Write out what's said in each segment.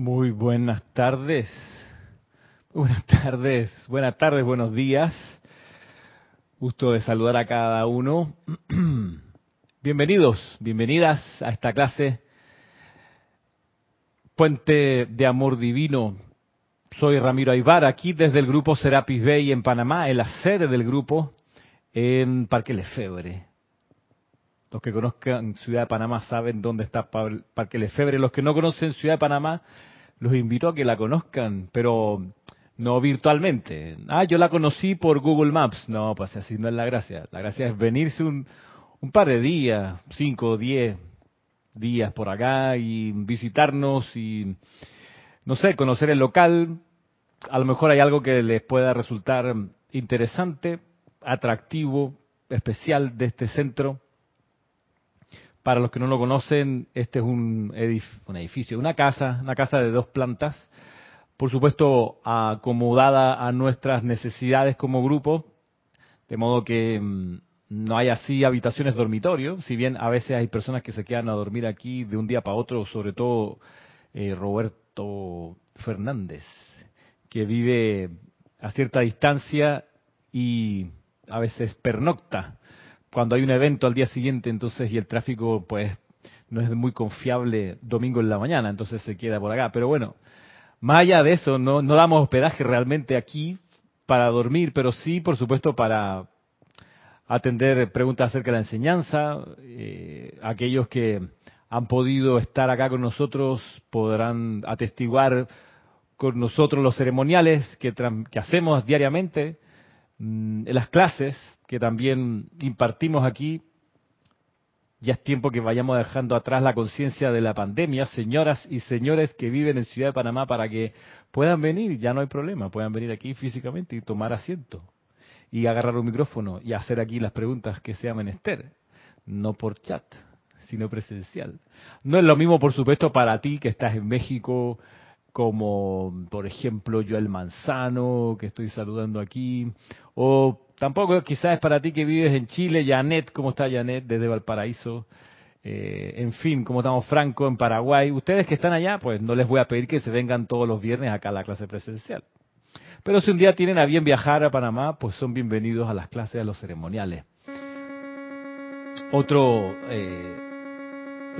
Muy buenas tardes. Buenas tardes, buenas tardes, buenos días. Gusto de saludar a cada uno. Bienvenidos, bienvenidas a esta clase Puente de Amor Divino. Soy Ramiro Aybar, aquí desde el grupo Serapis Bay en Panamá, en la sede del grupo en Parque Lefebvre. Los que conozcan Ciudad de Panamá saben dónde está Parque Lefebvre. Los que no conocen Ciudad de Panamá, los invito a que la conozcan, pero no virtualmente. Ah, yo la conocí por Google Maps. No, pues así no es la gracia. La gracia es venirse un, un par de días, cinco o diez días por acá y visitarnos y, no sé, conocer el local. A lo mejor hay algo que les pueda resultar interesante, atractivo, especial de este centro para los que no lo conocen, este es un, edificio, una casa, una casa de dos plantas, por supuesto acomodada a nuestras necesidades como grupo, de modo que mm, no hay así habitaciones dormitorio, si bien a veces hay personas que se quedan a dormir aquí de un día para otro, sobre todo eh, Roberto Fernández, que vive a cierta distancia y a veces pernocta cuando hay un evento al día siguiente, entonces, y el tráfico, pues, no es muy confiable domingo en la mañana, entonces se queda por acá. Pero bueno, más allá de eso, no, no damos hospedaje realmente aquí para dormir, pero sí, por supuesto, para atender preguntas acerca de la enseñanza. Eh, aquellos que han podido estar acá con nosotros podrán atestiguar con nosotros los ceremoniales que, hacemos diariamente mm, en las clases, que también impartimos aquí. Ya es tiempo que vayamos dejando atrás la conciencia de la pandemia, señoras y señores que viven en Ciudad de Panamá, para que puedan venir, ya no hay problema, puedan venir aquí físicamente y tomar asiento y agarrar un micrófono y hacer aquí las preguntas que sean menester, no por chat, sino presencial. No es lo mismo, por supuesto, para ti que estás en México, como por ejemplo yo el Manzano, que estoy saludando aquí, o Tampoco quizás es para ti que vives en Chile, Janet, ¿cómo está Janet desde Valparaíso? Eh, en fin, ¿cómo estamos Franco en Paraguay? Ustedes que están allá, pues no les voy a pedir que se vengan todos los viernes acá a la clase presencial. Pero si un día tienen a bien viajar a Panamá, pues son bienvenidos a las clases de los ceremoniales. Otro eh,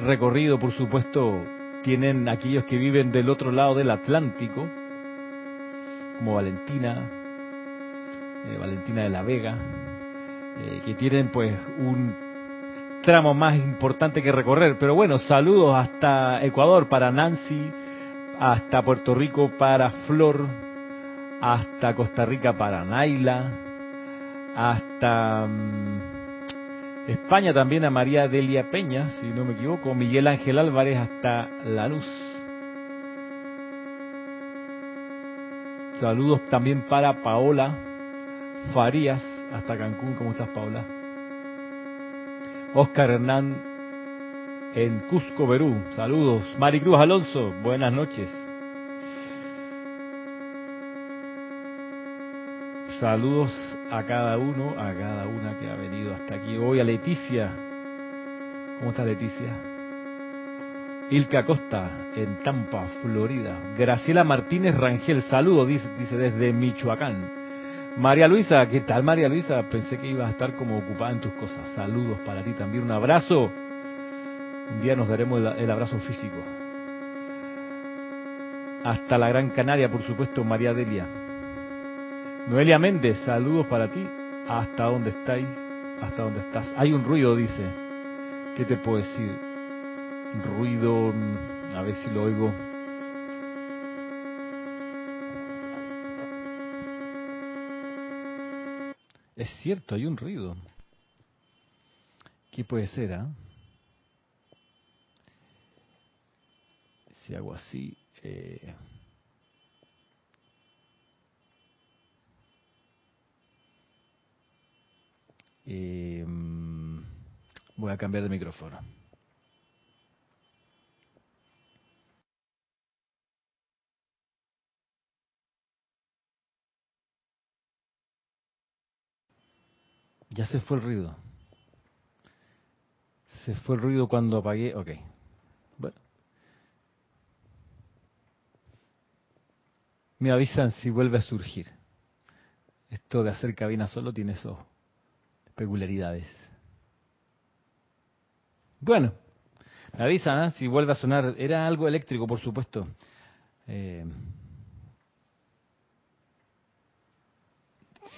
recorrido, por supuesto, tienen aquellos que viven del otro lado del Atlántico, como Valentina, eh, Valentina de la Vega, eh, que tienen pues un tramo más importante que recorrer. Pero bueno, saludos hasta Ecuador para Nancy, hasta Puerto Rico para Flor, hasta Costa Rica para Naila, hasta mm, España también a María Delia Peña, si no me equivoco, Miguel Ángel Álvarez hasta La Luz. Saludos también para Paola Farías hasta Cancún. ¿Cómo estás, Paula? Oscar Hernán en Cusco, Perú. Saludos. Maricruz Alonso, buenas noches. Saludos a cada uno, a cada una que ha venido hasta aquí hoy. A Leticia. ¿Cómo está Leticia? Ilka Costa en Tampa, Florida. Graciela Martínez Rangel, saludos, dice, dice desde Michoacán. María Luisa, ¿qué tal María Luisa? Pensé que ibas a estar como ocupada en tus cosas. Saludos para ti también, un abrazo. Un día nos daremos el, abrazo físico. Hasta la Gran Canaria, por supuesto, María Delia. Noelia Méndez, saludos para ti. ¿Hasta dónde estáis? ¿Hasta dónde estás? Hay un ruido, dice. ¿Qué te puedo decir? Ruido, a ver si lo oigo. Es cierto, hay un ruido. ¿Qué puede ser? Ah? Si hago así... Eh, em, voy a cambiar de micrófono. Ya se fue el ruido. Se fue el ruido cuando apagué. Ok. Bueno. Me avisan si vuelve a surgir. Esto de hacer cabina solo tiene sus peculiaridades. Bueno, me avisan ¿eh? si vuelve a sonar. Era algo eléctrico, por supuesto. Eh,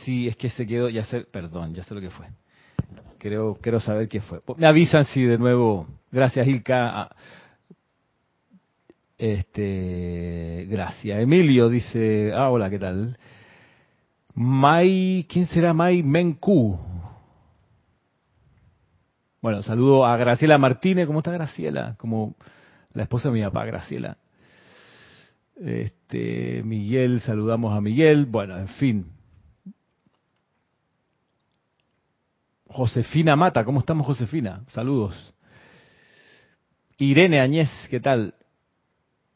sí, es que se quedó, ya sé, perdón, ya sé lo que fue. Creo, quiero saber qué fue. Me avisan si de nuevo, gracias Ilka. Este, gracias. Emilio dice, ah, hola, ¿qué tal? Mai, ¿quién será Mai Menku? Bueno, saludo a Graciela Martínez. ¿Cómo está Graciela? Como la esposa de mi papá, Graciela. Este, Miguel, saludamos a Miguel. Bueno, en fin. Josefina Mata, ¿cómo estamos Josefina? Saludos. Irene Añez, ¿qué tal?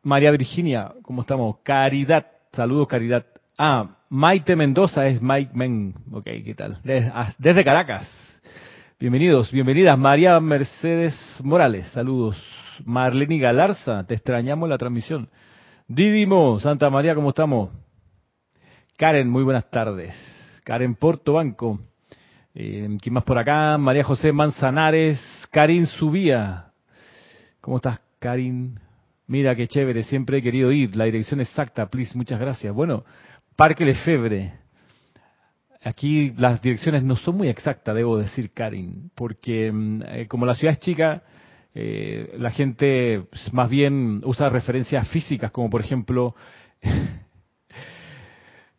María Virginia, ¿cómo estamos? Caridad, saludos Caridad. Ah, Maite Mendoza es Mike Men, ok, ¿qué tal? Ah, desde, Caracas. Bienvenidos, bienvenidas. María Mercedes Morales, saludos. Marlene Galarza, te extrañamos la transmisión. Didimo, Santa María, ¿cómo estamos? Karen, muy buenas tardes. Karen Porto Banco. Eh, ¿Quién más por acá? María José Manzanares, Karin Subía. ¿Cómo estás, Karin? Mira qué chévere, siempre he querido ir. La dirección exacta, please, muchas gracias. Bueno, Parque Lefebvre. Aquí las direcciones no son muy exactas, debo decir, Karin, porque mm, eh, como la ciudad es chica, eh, la gente pues, más bien usa referencias físicas, como por ejemplo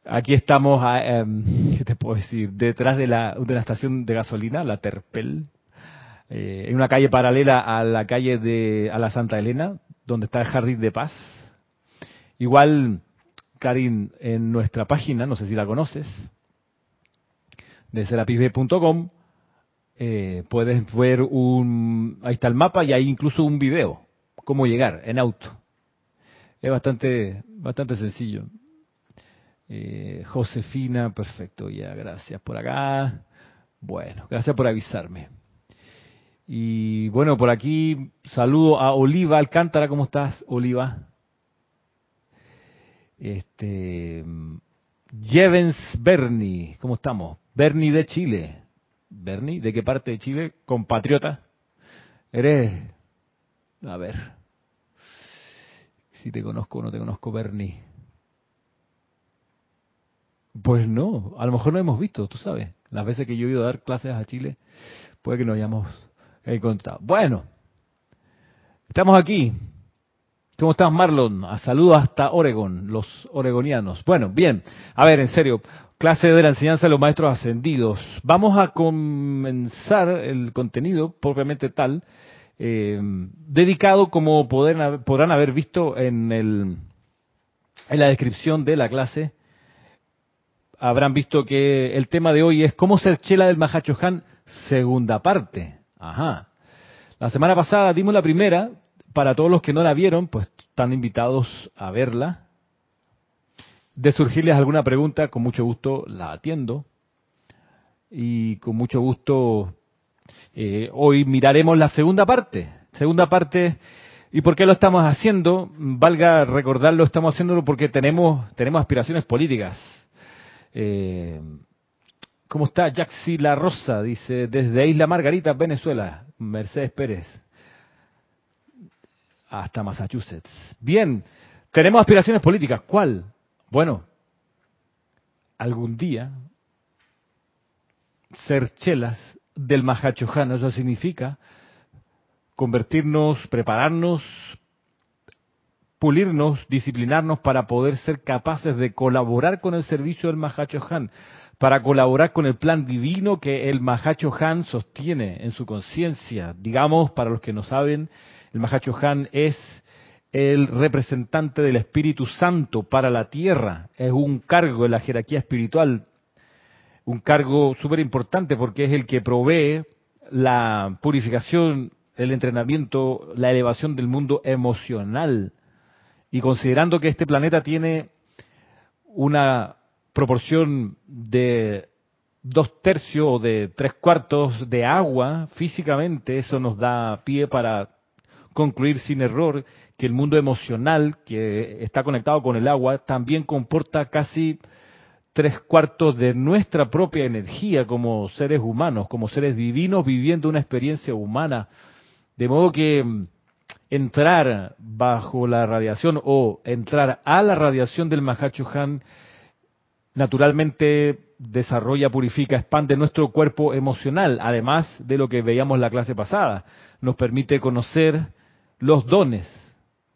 Aquí estamos, em, ¿qué te puedo decir? Detrás de la, de la estación de gasolina, la Terpel, eh, en una calle paralela a la calle de, a la Santa Elena, donde está el Jardín de Paz. Igual, Karin, en nuestra página, no sé si la conoces, de serapisb.com, eh, puedes ver un, ahí está el mapa y hay incluso un video, cómo llegar en auto. Es bastante, bastante sencillo. Eh, Josefina, perfecto, ya, gracias por acá. Bueno, gracias por avisarme. Y bueno, por aquí saludo a Oliva Alcántara, ¿cómo estás, Oliva? Este, Jevens Berni, ¿cómo estamos? Berni de Chile. Berni, ¿de qué parte de Chile? Compatriota. Eres, a ver, si te conozco o no te conozco, Berni. Pues no, a lo mejor no hemos visto, tú sabes. Las veces que yo he ido a dar clases a Chile, puede que no hayamos encontrado. Bueno, estamos aquí. ¿Cómo estás, Marlon? A saludos hasta Oregon, los oregonianos. Bueno, bien. A ver, en serio, clase de la enseñanza de los maestros ascendidos. Vamos a comenzar el contenido propiamente tal, eh, dedicado como podrán haber visto en, el, en la descripción de la clase, habrán visto que el tema de hoy es cómo ser chela del Mahachohan, segunda parte. Ajá. La semana pasada dimos la primera, para todos los que no la vieron, pues están invitados a verla. De surgirles alguna pregunta, con mucho gusto la atiendo. Y con mucho gusto eh, hoy miraremos la segunda parte. Segunda parte, ¿y por qué lo estamos haciendo? Valga recordarlo, estamos haciéndolo porque tenemos, tenemos aspiraciones políticas eh, ¿Cómo está Jaxi La Rosa? Dice, desde Isla Margarita, Venezuela, Mercedes Pérez, hasta Massachusetts. Bien, tenemos aspiraciones políticas. ¿Cuál? Bueno, algún día ser chelas del Mahachohan, eso significa convertirnos, prepararnos pulirnos, disciplinarnos para poder ser capaces de colaborar con el servicio del Mahacho Han, para colaborar con el plan divino que el Mahacho Han sostiene en su conciencia. Digamos, para los que no saben, el Mahacho Han es el representante del Espíritu Santo para la tierra, es un cargo en la jerarquía espiritual, un cargo súper importante porque es el que provee la purificación, el entrenamiento, la elevación del mundo emocional y considerando que este planeta tiene una proporción de dos tercios o de tres cuartos de agua físicamente, eso nos da pie para concluir sin error que el mundo emocional que está conectado con el agua también comporta casi tres cuartos de nuestra propia energía como seres humanos, como seres divinos viviendo una experiencia humana. De modo que entrar bajo la radiación o entrar a la radiación del Mahachohan naturalmente desarrolla, purifica, expande nuestro cuerpo emocional, además de lo que veíamos la clase pasada. Nos permite conocer los dones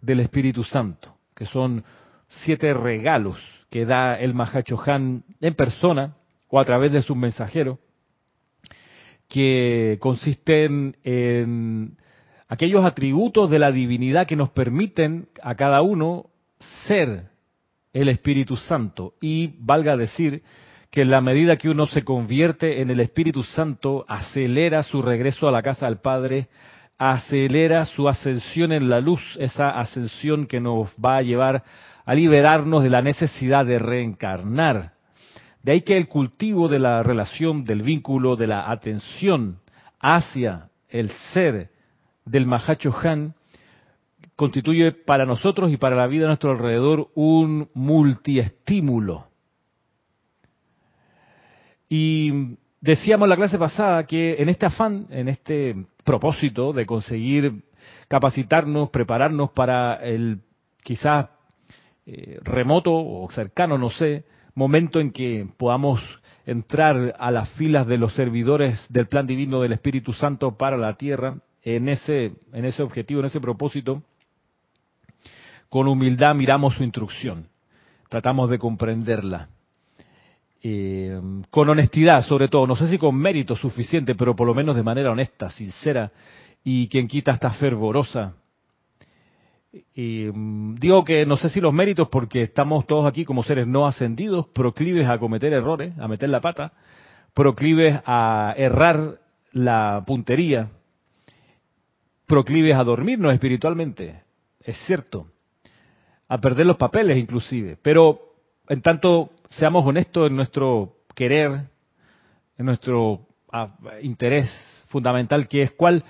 del Espíritu Santo, que son siete regalos que da el Mahachohan en persona o a través de su mensajero, que consisten en aquellos atributos de la divinidad que nos permiten a cada uno ser el Espíritu Santo. Y valga decir que en la medida que uno se convierte en el Espíritu Santo, acelera su regreso a la casa del Padre, acelera su ascensión en la luz, esa ascensión que nos va a llevar a liberarnos de la necesidad de reencarnar. De ahí que el cultivo de la relación, del vínculo, de la atención hacia el ser del Mahacho Han constituye para nosotros y para la vida a nuestro alrededor un multiestímulo. Y decíamos la clase pasada que en este afán, en este propósito de conseguir capacitarnos, prepararnos para el quizás eh, remoto o cercano, no sé, momento en que podamos entrar a las filas de los servidores del plan divino del Espíritu Santo para la tierra, en ese, objetivo, en ese propósito, con humildad miramos su instrucción, tratamos de comprenderla. Eh, con honestidad, sobre todo, no sé si con mérito suficiente, pero por lo menos de manera honesta, sincera, y quien quita está fervorosa. Mm, digo que no sé si los méritos, porque estamos todos aquí como seres no ascendidos, proclives a cometer errores, a meter la pata, proclives a errar la puntería, proclives a dormirnos espiritualmente, es cierto, a perder los papeles inclusive, pero en tanto seamos honestos en nuestro querer, en nuestro ah, interés fundamental, que es cuál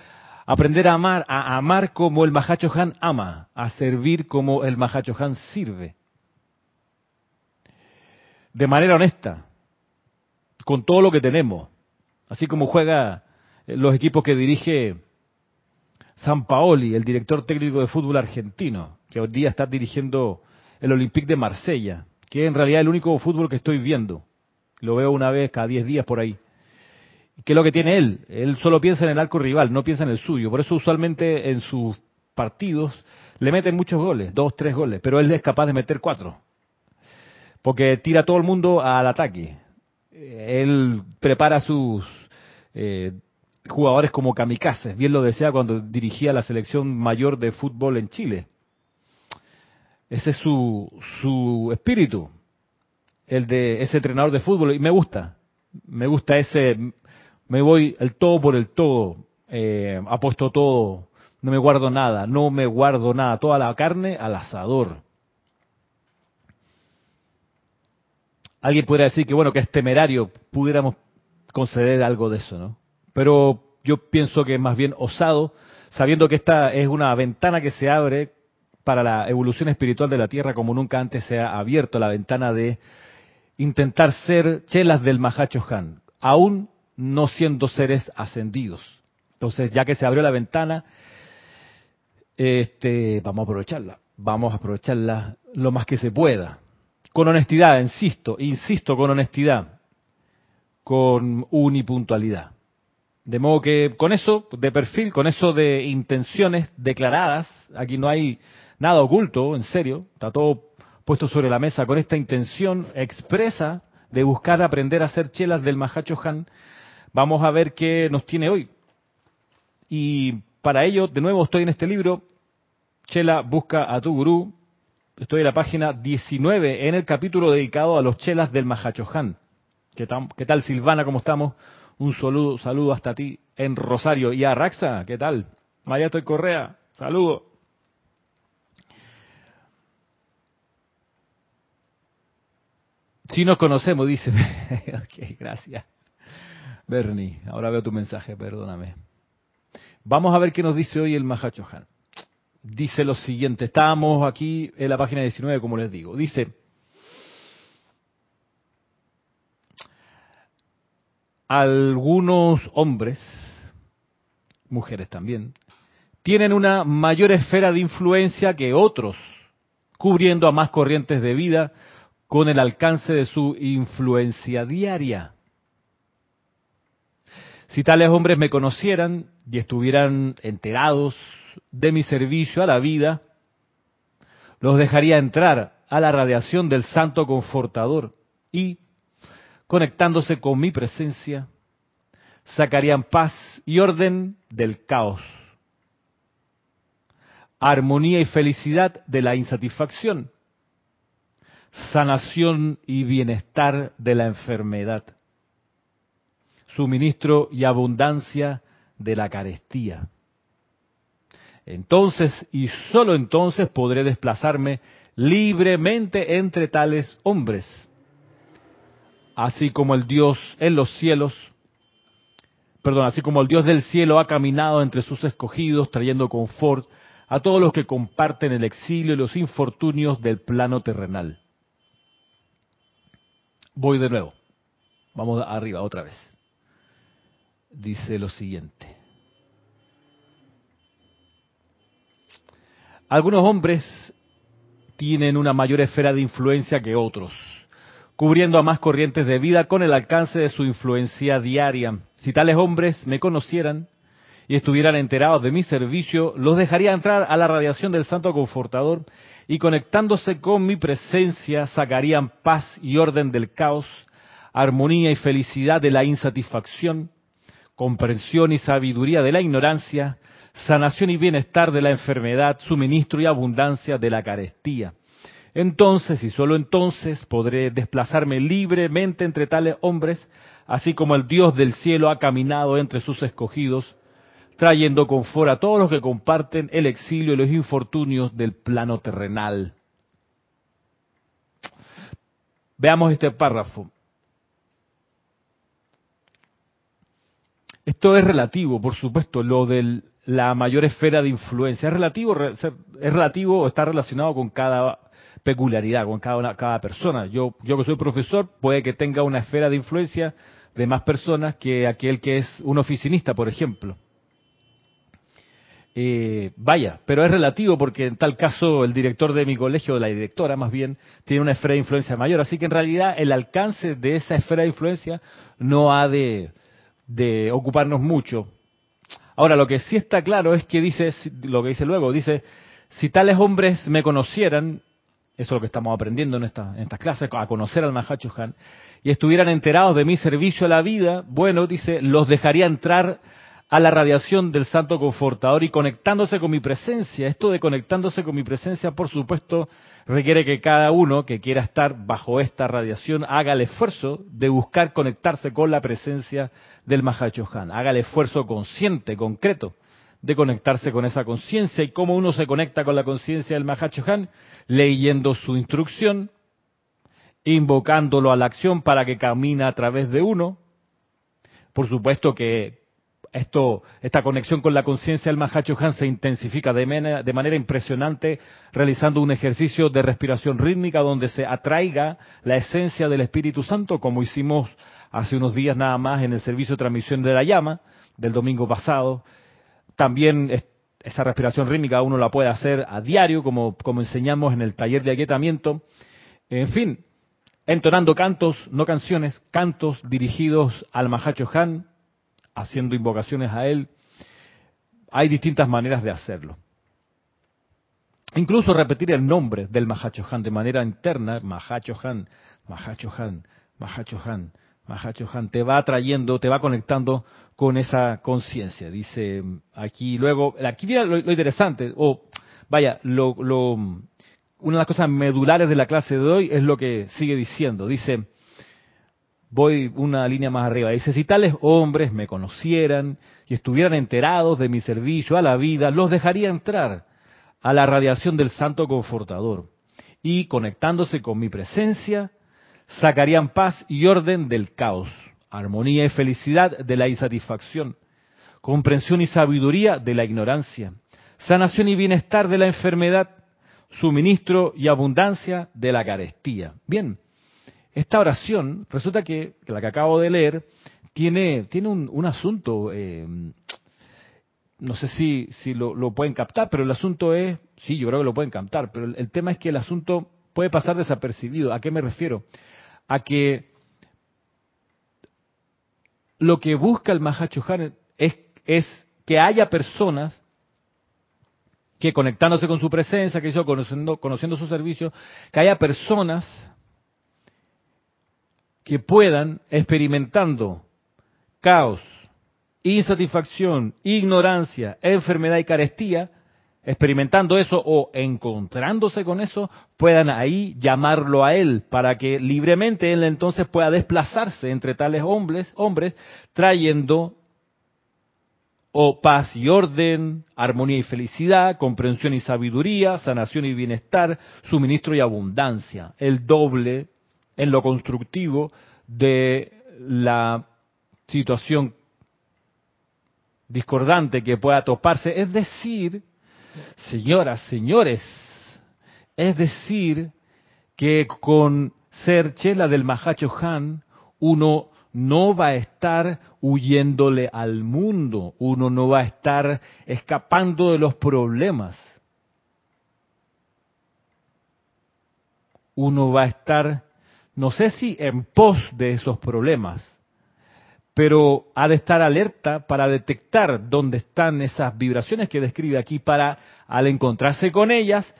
aprender a amar, a amar como el Mahacho Han ama, a servir como el Mahacho Han sirve. De manera honesta, con todo lo que tenemos, así como juega los equipos que dirige San Paoli, el director técnico de fútbol argentino, que hoy día está dirigiendo el Olympique de Marsella, que es en realidad el único fútbol que estoy viendo. Lo veo una vez cada 10 días por ahí. ¿Qué es lo que tiene él? Él solo piensa en el arco rival, no piensa en el suyo. Por eso usualmente en sus partidos le meten muchos goles, dos, tres goles, pero él es capaz de meter cuatro. Porque tira a todo el mundo al ataque. Él prepara sus eh, jugadores como kamikazes. Bien lo decía cuando dirigía la selección mayor de fútbol en Chile. Ese es su, su espíritu, el de ese entrenador de fútbol. Y me gusta, me gusta ese, me voy el todo por el todo, eh, apuesto todo, no me guardo nada, no me guardo nada, toda la carne al asador. Alguien podría decir que bueno, que es temerario, pudiéramos conceder algo de eso, ¿no? Pero yo pienso que más bien osado, sabiendo que esta es una ventana que se abre para la evolución espiritual de la Tierra como nunca antes se ha abierto la ventana de intentar ser chelas del Mahacho Han, aún no siendo seres ascendidos. Entonces, ya que se abrió la ventana, este, vamos a aprovecharla, vamos a aprovecharla lo más que se pueda. Con honestidad, insisto, insisto, con honestidad, con unipuntualidad. De modo que con eso de perfil, con eso de intenciones declaradas, aquí no hay nada oculto, en serio, está todo puesto sobre la mesa con esta intención expresa de buscar aprender a hacer chelas del Mahacho Han, vamos a ver qué nos tiene hoy. Y para ello, de nuevo, estoy en este libro, Chela busca a tu gurú, estoy en la página 19, en el capítulo dedicado a los chelas del Mahacho Han. ¿Qué tal, ¿Qué tal Silvana? ¿Cómo estamos? Un saludo, saludo hasta ti en Rosario. Y a Raxa, ¿qué tal? María Estoy Correa, saludo. Si nos conocemos, dice. ok, gracias. Bernie, ahora veo tu mensaje, perdóname. Vamos a ver qué nos dice hoy el Mahachohan. dice lo siguiente. Estábamos aquí en la página 19, como les digo. Dice, algunos hombres, mujeres también, tienen una mayor esfera de influencia que otros, cubriendo a más corrientes de vida con el alcance de su influencia diaria. Si tales hombres me conocieran y estuvieran enterados de mi servicio a la vida, los dejaría entrar a la radiación del Santo Confortador y, conectándose con mi presencia, sacarían paz y orden del caos, armonía y felicidad de la insatisfacción, sanación y bienestar de la enfermedad, suministro y abundancia de la carestía. Entonces y sólo entonces podré desplazarme libremente entre tales hombres, así como el Dios en los cielos, perdón, así como el Dios del cielo ha caminado entre sus escogidos trayendo confort a todos los que comparten el exilio y los infortunios del plano terrenal. Voy de nuevo. Vamos arriba otra vez. Dice lo siguiente. Algunos hombres tienen una mayor esfera de influencia que otros, cubriendo a más corrientes de vida con el alcance de su influencia diaria. Si tales hombres me conocieran y estuvieran enterados de mi servicio, los dejaría entrar a la radiación del Santo Confortador y conectándose con mi presencia sacarían paz y orden del caos, armonía y felicidad de la insatisfacción, comprensión y sabiduría de la ignorancia, sanación y bienestar de la enfermedad, suministro y abundancia de la carestía. Entonces, y solo entonces, podré desplazarme libremente entre tales hombres, así como el Dios del cielo ha caminado entre sus escogidos, trayendo confort a todos los que comparten el exilio y los infortunios del plano terrenal. Veamos este párrafo. Esto es relativo, por supuesto, lo del la mayor esfera de influencia. Es relativo, es relativo está relacionado con cada peculiaridad, con cada, cada persona. Yo, yo que soy profesor, puede que tenga una esfera de influencia de más personas que aquel que es un oficinista, por ejemplo. Eh, vaya, pero es relativo porque en tal caso el director de mi colegio, la directora más bien, tiene una esfera de influencia mayor. Así que en realidad el alcance de esa esfera de influencia no ha de, de ocuparnos mucho. Ahora, lo que sí está claro es que dice, lo que dice luego, dice, si tales hombres me conocieran, eso es lo que estamos aprendiendo en, esta, en estas clases, a conocer al Mahacho Han, y estuvieran enterados de mi servicio a la vida, bueno, dice, los dejaría entrar a la radiación del Santo Confortador y conectándose con mi presencia. Esto de conectándose con mi presencia, por supuesto, requiere que cada uno que quiera estar bajo esta radiación haga el esfuerzo de buscar conectarse con la presencia del Mahachohan. Haga el esfuerzo consciente, concreto, de conectarse con esa conciencia. ¿Y cómo uno se conecta con la conciencia del Mahachohan? Leyendo su instrucción, invocándolo a la acción para que camine a través de uno. Por supuesto que esto, esta conexión con la conciencia del Mahacho Han se intensifica de manera impresionante realizando un ejercicio de respiración rítmica donde se atraiga la esencia del Espíritu Santo, como hicimos hace unos días nada más en el servicio de transmisión de la llama del domingo pasado. También esa respiración rítmica uno la puede hacer a diario, como, enseñamos en el taller de aquietamiento. En fin, entonando cantos, no canciones, cantos dirigidos al Mahacho Han, haciendo invocaciones a Él. Hay distintas maneras de hacerlo. Incluso repetir el nombre del Mahachohan de manera interna, Mahachohan, Mahachohan, Mahachohan, Mahachohan, te va atrayendo, te va conectando con esa conciencia. Dice aquí, luego, aquí viene lo, interesante, o vaya, lo, lo, una de las cosas medulares de la clase de hoy es lo que sigue diciendo. Dice, voy una línea más arriba. Dice, si tales hombres me conocieran y estuvieran enterados de mi servicio a la vida, los dejaría entrar a la radiación del Santo Confortador. Y conectándose con mi presencia, sacarían paz y orden del caos, armonía y felicidad de la insatisfacción, comprensión y sabiduría de la ignorancia, sanación y bienestar de la enfermedad, suministro y abundancia de la carestía. Bien, esta oración, resulta que, la que acabo de leer, tiene, tiene un, asunto, eh, no sé si, si lo, pueden captar, pero el asunto es, sí, yo creo que lo pueden captar, pero el, tema es que el asunto puede pasar desapercibido. ¿A qué me refiero? A que lo que busca el Mahachohan es, es que haya personas que conectándose con su presencia, que hizo conociendo, conociendo su servicio, que haya personas que puedan, experimentando caos, insatisfacción, ignorancia, enfermedad y carestía, experimentando eso o encontrándose con eso, puedan ahí llamarlo a él para que libremente él entonces pueda desplazarse entre tales hombres, hombres trayendo o paz y orden, armonía y felicidad, comprensión y sabiduría, sanación y bienestar, suministro y abundancia, el doble en lo constructivo de la situación discordante que pueda toparse. Es decir, señoras, señores, es decir, que con ser chela del Mahacho Han, uno no va a estar huyéndole al mundo, uno no va a estar escapando de los problemas. Uno va a estar, no sé si en pos de esos problemas, pero ha de estar alerta para detectar dónde están esas vibraciones que describe aquí, para al encontrarse con ellas,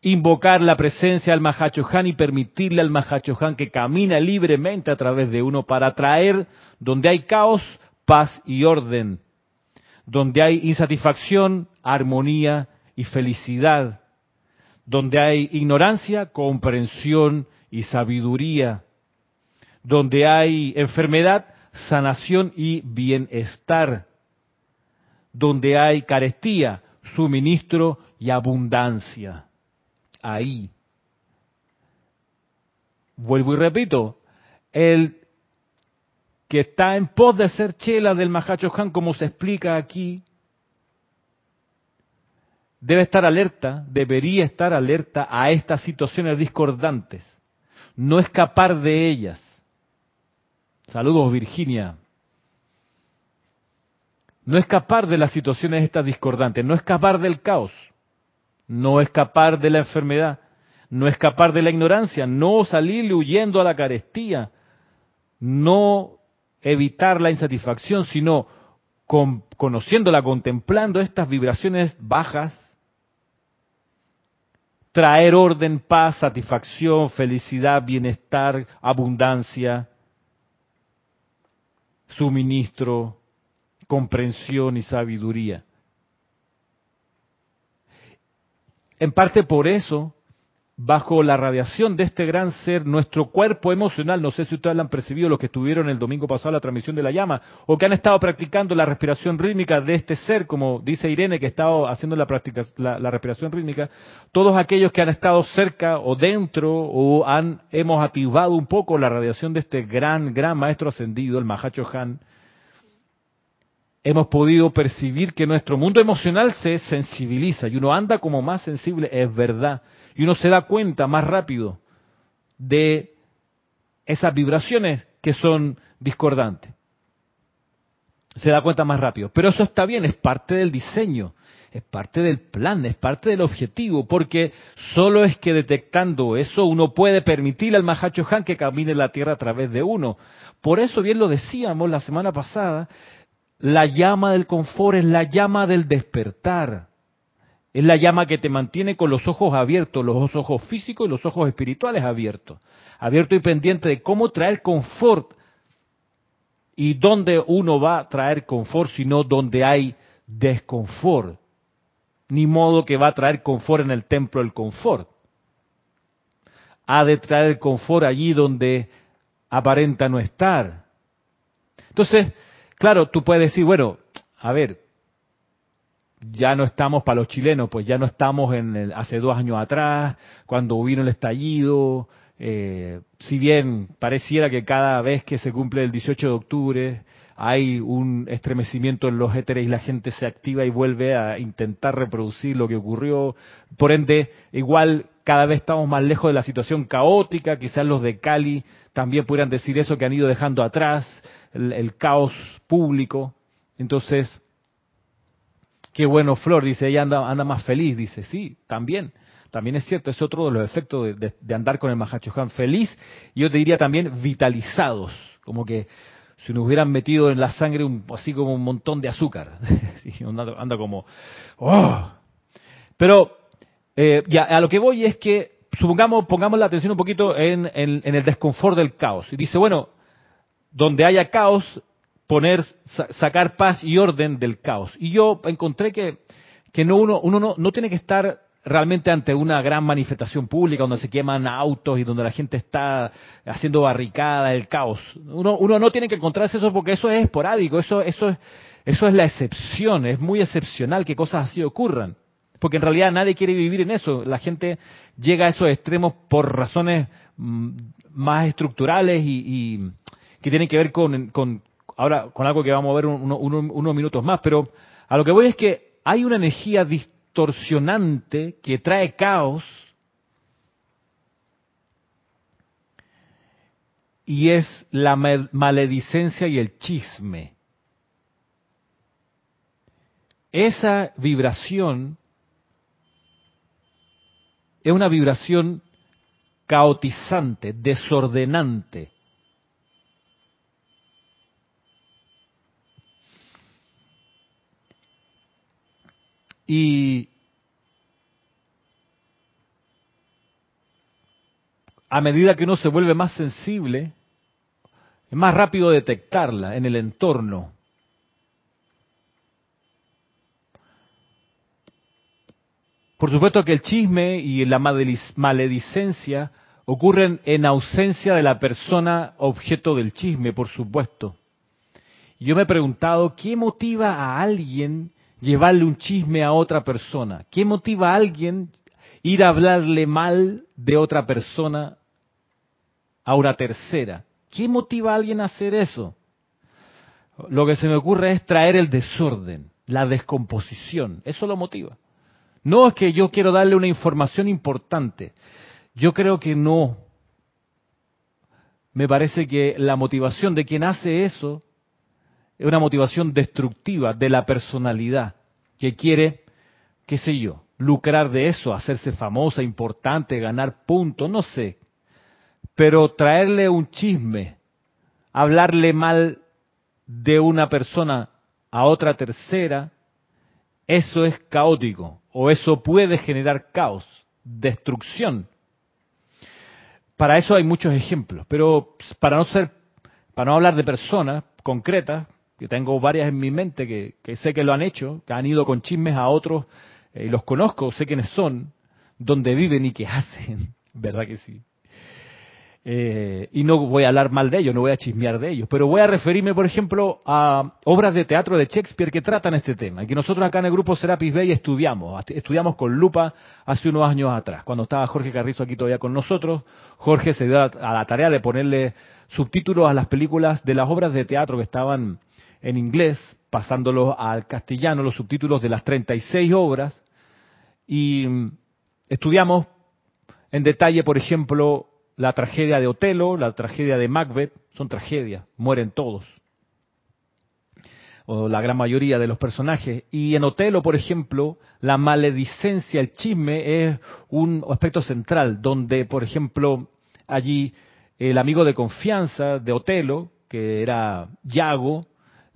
invocar la presencia del Mahachohan y permitirle al Mahachohan que camina libremente a través de uno para traer donde hay caos, paz y orden, donde hay insatisfacción, armonía y felicidad, donde hay ignorancia, comprensión y sabiduría, donde hay enfermedad, sanación y bienestar, donde hay carestía, suministro y abundancia ahí. Vuelvo y repito, el que está en pos de ser chela del Mahacho Han, como se explica aquí, debe estar alerta, debería estar alerta a estas situaciones discordantes, no escapar de ellas. Saludos Virginia. No escapar de las situaciones estas discordantes, no escapar del caos no escapar de la enfermedad, no escapar de la ignorancia, no salir huyendo a la carestía, no evitar la insatisfacción, sino conociéndola, contemplando estas vibraciones bajas, traer orden, paz, satisfacción, felicidad, bienestar, abundancia, suministro, comprensión y sabiduría. En parte por eso, bajo la radiación de este gran ser, nuestro cuerpo emocional, no sé si ustedes lo han percibido los que estuvieron el domingo pasado la transmisión de la llama, o que han estado practicando la respiración rítmica de este ser, como dice Irene, que ha estado haciendo la, práctica, la, respiración rítmica, todos aquellos que han estado cerca o dentro, o han, hemos activado un poco la radiación de este gran, gran maestro ascendido, el Mahacho Han, hemos podido percibir que nuestro mundo emocional se sensibiliza y uno anda como más sensible, es verdad, y uno se da cuenta más rápido de esas vibraciones que son discordantes. Se da cuenta más rápido. Pero eso está bien, es parte del diseño, es parte del plan, es parte del objetivo, porque solo es que detectando eso uno puede permitir al Mahacho Han que camine la tierra a través de uno. Por eso bien lo decíamos la semana pasada, la llama del confort es la llama del despertar. Es la llama que te mantiene con los ojos abiertos, los ojos físicos y los ojos espirituales abiertos. Abierto y pendiente de cómo traer confort. Y dónde uno va a traer confort, sino donde hay desconfort. Ni modo que va a traer confort en el templo del confort. Ha de traer confort allí donde aparenta no estar. Entonces, Claro, tú puedes decir, bueno, a ver, ya no estamos para los chilenos, pues ya no estamos en hace dos años atrás, cuando vino el estallido, eh, si bien pareciera que cada vez que se cumple el 18 de octubre hay un estremecimiento en los éteres y la gente se activa y vuelve a intentar reproducir lo que ocurrió. Por ende, igual cada vez estamos más lejos de la situación caótica, quizás los de Cali también pudieran decir eso que han ido dejando atrás, el, caos público. Entonces, qué bueno Flor, dice, ella anda, anda más feliz, dice, sí, también. También es cierto, es otro de los efectos de, andar con el Mahachohan feliz, y yo te diría también vitalizados, como que si nos hubieran metido en la sangre un, así como un montón de azúcar. anda, como, oh. Pero eh, ya, a lo que voy es que, supongamos, pongamos la atención un poquito en, el desconfort del caos. Y dice, bueno, donde haya caos, poner, sacar paz y orden del caos. Y yo encontré que, que no uno, uno no, no tiene que estar realmente ante una gran manifestación pública donde se queman autos y donde la gente está haciendo barricada, el caos. Uno, uno no tiene que encontrarse eso porque eso es esporádico, eso, eso, es, eso es la excepción, es muy excepcional que cosas así ocurran. Porque en realidad nadie quiere vivir en eso. La gente llega a esos extremos por razones mm, más estructurales y, que tienen que ver con, ahora, con algo que vamos a ver unos minutos más. Pero a lo que voy es que hay una energía distinta torsionante que trae caos y es la maledicencia y el chisme. Esa vibración es una vibración caotizante, desordenante. Y a medida que uno se vuelve más sensible, es más rápido detectarla en el entorno. Por supuesto que el chisme y la maledicencia ocurren en ausencia de la persona objeto del chisme, por supuesto. Yo me he preguntado, ¿qué motiva a alguien llevarle un chisme a otra persona? ¿Qué motiva a alguien ir a hablarle mal de otra persona a una tercera? ¿Qué motiva a alguien a hacer eso? Lo que se me ocurre es traer el desorden, la descomposición. Eso lo motiva. No es que yo quiero darle una información importante. Yo creo que no. Me parece que la motivación de quien hace eso es una motivación destructiva de la personalidad que quiere, qué sé yo, lucrar de eso, hacerse famosa, importante, ganar puntos, no sé. Pero traerle un chisme, hablarle mal de una persona a otra tercera, eso es caótico o eso puede generar caos, destrucción. Para eso hay muchos ejemplos, pero para no ser, para no hablar de personas concretas, que tengo varias en mi mente que, sé que lo han hecho, que han ido con chismes a otros, eh, los conozco, sé quiénes son, dónde viven y qué hacen, ¿verdad que sí? Eh, y no voy a hablar mal de ellos, no voy a chismear de ellos, pero voy a referirme, por ejemplo, a obras de teatro de Shakespeare que tratan este tema, y que nosotros acá en el grupo Serapis Bay estudiamos, estudiamos con lupa hace unos años atrás, cuando estaba Jorge Carrizo aquí todavía con nosotros, Jorge se dio a la tarea de ponerle subtítulos a las películas de las obras de teatro que estaban en inglés, pasándolo al castellano, los subtítulos de las 36 obras, y mm, estudiamos en detalle, por ejemplo, la tragedia de Otelo, la tragedia de Macbeth, son tragedias, mueren todos, o la gran mayoría de los personajes. Y en Otelo, por ejemplo, la maledicencia, el chisme es un aspecto central, donde, por ejemplo, allí el amigo de confianza de Otelo, que era Yago,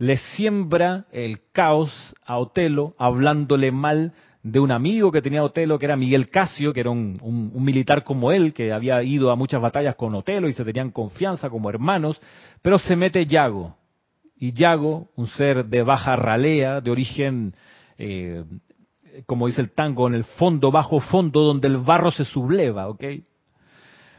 le siembra el caos a Otelo hablándole mal de un amigo que tenía Otelo, que era Miguel Casio, que era un, militar como él, que había ido a muchas batallas con Otelo y se tenían confianza como hermanos, pero se mete Yago. Y Yago, un ser de baja ralea, de origen, eh, como dice el tango, en el fondo, bajo fondo, donde el barro se subleva, ¿ok?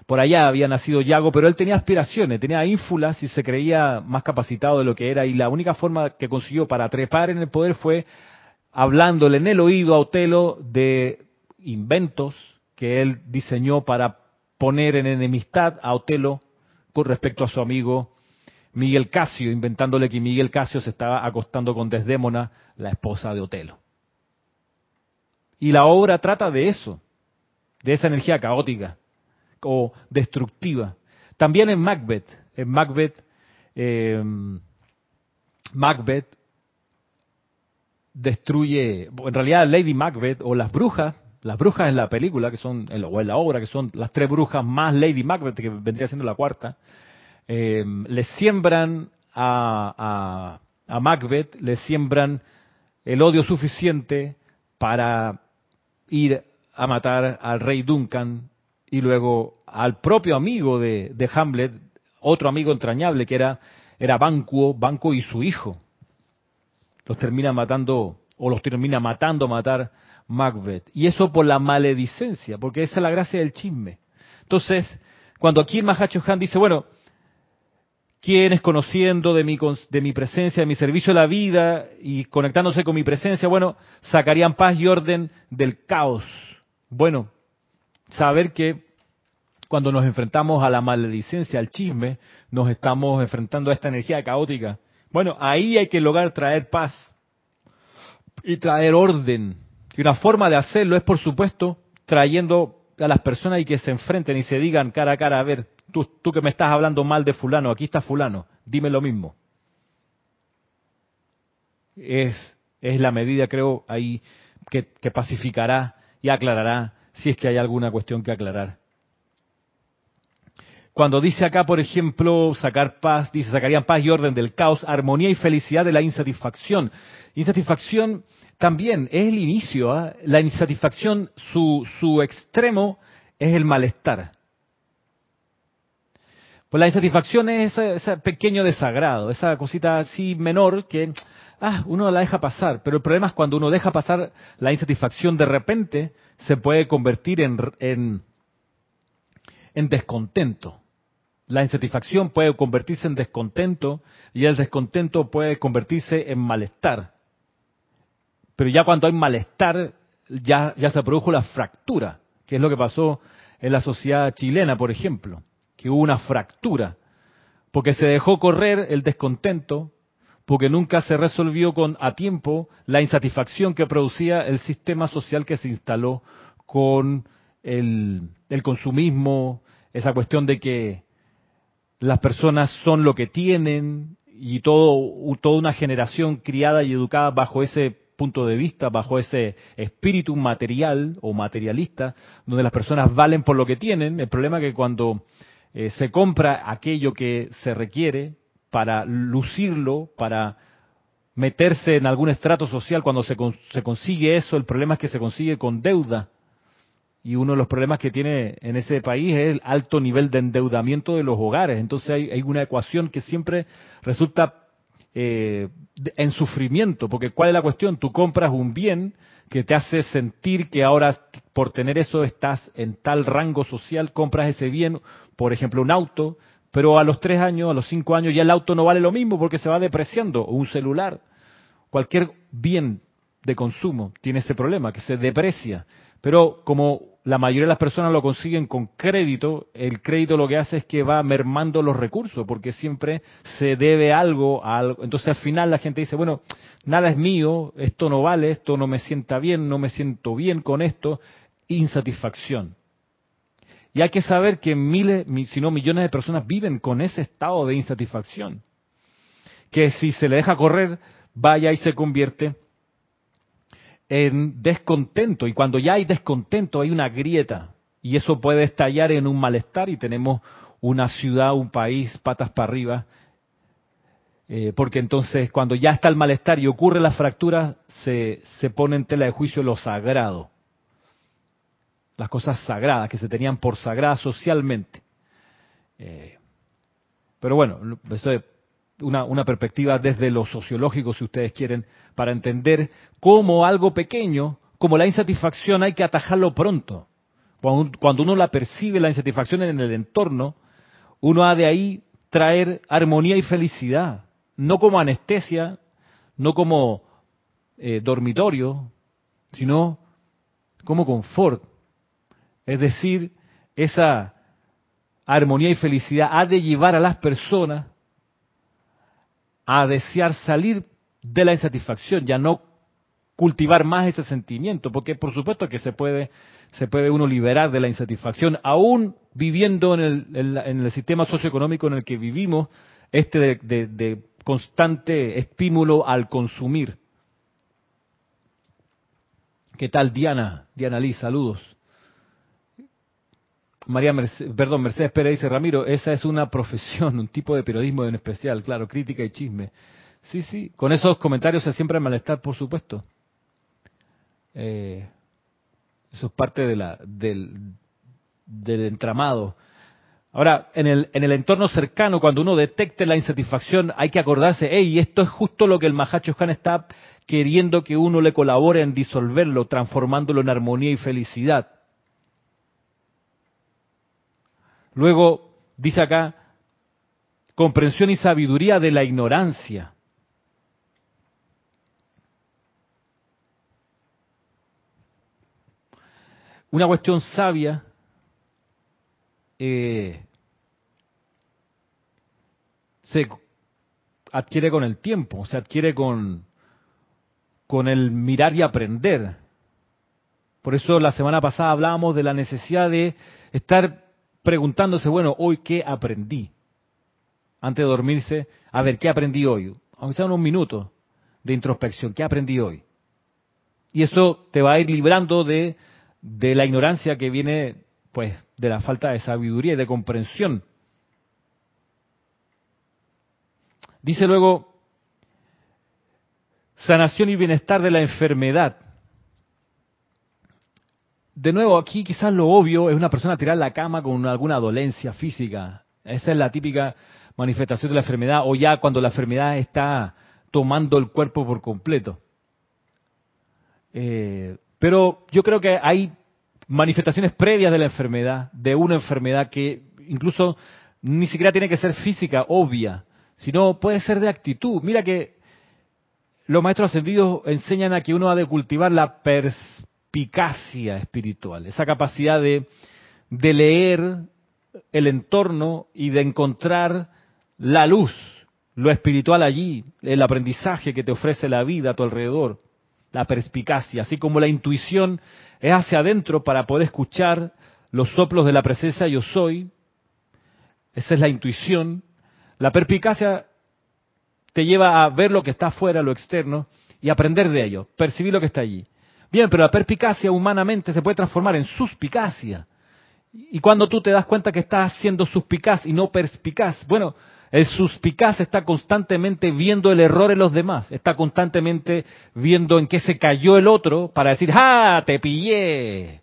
Por allá había nacido Yago, pero él tenía aspiraciones, tenía ínfulas y se creía más capacitado de lo que era. Y la única forma que consiguió para trepar en el poder fue hablándole en el oído a Otelo de inventos que él diseñó para poner en enemistad a Otelo con respecto a su amigo Miguel Casio, inventándole que Miguel Casio se estaba acostando con Desdémona, la esposa de Otelo. Y la obra trata de eso, de esa energía caótica o destructiva. También en Macbeth, en Macbeth, eh, Macbeth destruye, en realidad Lady Macbeth o las brujas, las brujas en la película, que son, o en la obra, que son las tres brujas más Lady Macbeth, que vendría siendo la cuarta, eh, le siembran a, a, a Macbeth, le siembran el odio suficiente para ir a matar al rey Duncan y luego al propio amigo de, Hamlet, otro amigo entrañable que era, era Banquo, Banquo y su hijo. Los termina matando, o los termina matando, matar Macbeth. Y eso por la maledicencia, porque esa es la gracia del chisme. Entonces, cuando aquí el Mahacho Han dice, bueno, quienes conociendo de mi, de mi presencia, de mi servicio a la vida y conectándose con mi presencia, bueno, sacarían paz y orden del caos. Bueno, saber que cuando nos enfrentamos a la maledicencia, al chisme, nos estamos enfrentando a esta energía caótica. Bueno, ahí hay que lograr traer paz y traer orden. Y una forma de hacerlo es, por supuesto, trayendo a las personas y que se enfrenten y se digan cara a cara, a ver, Tú, que me estás hablando mal de fulano, aquí está fulano, dime lo mismo. Es, es la medida, creo, ahí que, que pacificará y aclarará si es que hay alguna cuestión que aclarar. Cuando dice acá, por ejemplo, sacar paz, dice, sacarían paz y orden del caos, armonía y felicidad de la insatisfacción. Insatisfacción también es el inicio. ¿ah? La insatisfacción, su, su extremo es el malestar. Pues la insatisfacción es ese, pequeño desagrado, esa cosita así menor que ah, uno la deja pasar. Pero el problema es cuando uno deja pasar la insatisfacción de repente, se puede convertir en, en, en descontento. La insatisfacción puede convertirse en descontento y el descontento puede convertirse en malestar. Pero ya cuando hay malestar, ya, se produjo la fractura, que es lo que pasó en la sociedad chilena, por ejemplo que hubo una fractura, porque se dejó correr el descontento, porque nunca se resolvió con a tiempo la insatisfacción que producía el sistema social que se instaló con el consumismo, esa cuestión de que las personas son lo que tienen y todo, toda una generación criada y educada bajo ese punto de vista, bajo ese espíritu material o materialista, donde las personas valen por lo que tienen. El problema es que cuando eh, se compra aquello que se requiere para lucirlo, para meterse en algún estrato social. Cuando se, se consigue eso, el problema es que se consigue con deuda. Y uno de los problemas que tiene en ese país es el alto nivel de endeudamiento de los hogares. Entonces hay, hay una ecuación que siempre resulta eh, en sufrimiento, porque ¿cuál es la cuestión? Tú compras un bien que te hace sentir que ahora por tener eso estás en tal rango social, compras ese bien, por ejemplo un auto, pero a los tres años, a los cinco años ya el auto no vale lo mismo porque se va depreciando, o un celular, cualquier bien de consumo tiene ese problema, que se deprecia. Pero como la mayoría de las personas lo consiguen con crédito, el crédito lo que hace es que va mermando los recursos, porque siempre se debe algo a algo. Entonces al final la gente dice, bueno, nada es mío, esto no vale, esto no me sienta bien, no me siento bien con esto, insatisfacción. Y hay que saber que miles, si no millones de personas viven con ese estado de insatisfacción. Que si se le deja correr, vaya y se convierte en descontento. Y cuando ya hay descontento, hay una grieta. Y eso puede estallar en un malestar y tenemos una ciudad, un país, patas para arriba. Eh, porque entonces cuando ya está el malestar y ocurre la fractura, se, se pone en tela de juicio lo sagrado. Las cosas sagradas que se tenían por sagradas socialmente. Eh, pero bueno, eso es una, perspectiva desde lo sociológico, si ustedes quieren, para entender cómo algo pequeño, como la insatisfacción, hay que atajarlo pronto. Cuando, uno la percibe, la insatisfacción en el entorno, uno ha de ahí traer armonía y felicidad, no como anestesia, no como eh, dormitorio, sino como confort. Es decir, esa armonía y felicidad ha de llevar a las personas a desear salir de la insatisfacción, ya no cultivar más ese sentimiento, porque por supuesto que se puede, se puede uno liberar de la insatisfacción, aún viviendo en el, en el sistema socioeconómico en el que vivimos, este de, de constante estímulo al consumir. ¿Qué tal Diana? Diana Lee, saludos. María Mercedes, perdón, Mercedes Pérez dice, Ramiro, esa es una profesión, un tipo de periodismo en especial, claro, crítica y chisme. Sí, sí, con esos comentarios se siempre malestar, por supuesto. Eh, eso es parte de la, del, del entramado. Ahora, en el, en el entorno cercano, cuando uno detecte la insatisfacción, hay que acordarse, hey, esto es justo lo que el Mahacho Khan está queriendo que uno le colabore en disolverlo, transformándolo en armonía y felicidad. Luego, dice acá, comprensión y sabiduría de la ignorancia. Una cuestión sabia eh, se adquiere con el tiempo, se adquiere con, con el mirar y aprender. Por eso la semana pasada hablábamos de la necesidad de estar preguntándose, bueno, hoy qué aprendí. Antes de dormirse, a ver, ¿qué aprendí hoy? Aunque sea unos minutos de introspección, ¿qué aprendí hoy? Y eso te va a ir librando de, de la ignorancia que viene, pues, de la falta de sabiduría y de comprensión. Dice luego, sanación y bienestar de la enfermedad de nuevo, aquí quizás lo obvio es una persona tirar la cama con alguna dolencia física. Esa es la típica manifestación de la enfermedad, o ya cuando la enfermedad está tomando el cuerpo por completo. Eh, pero yo creo que hay manifestaciones previas de la enfermedad, de una enfermedad que incluso ni siquiera tiene que ser física, obvia, sino puede ser de actitud. Mira que los maestros ascendidos enseñan a que uno ha de cultivar la perspectiva perspicacia espiritual, esa capacidad de, de leer el entorno y de encontrar la luz, lo espiritual allí, el aprendizaje que te ofrece la vida a tu alrededor, la perspicacia, así como la intuición es hacia adentro para poder escuchar los soplos de la presencia yo soy, esa es la intuición, la perspicacia te lleva a ver lo que está afuera, lo externo, y aprender de ello, percibir lo que está allí. Bien, pero la perspicacia humanamente se puede transformar en suspicacia. Y cuando tú te das cuenta que estás siendo suspicaz y no perspicaz, bueno, el suspicaz está constantemente viendo el error en los demás, está constantemente viendo en qué se cayó el otro para decir, ¡ah, te pillé!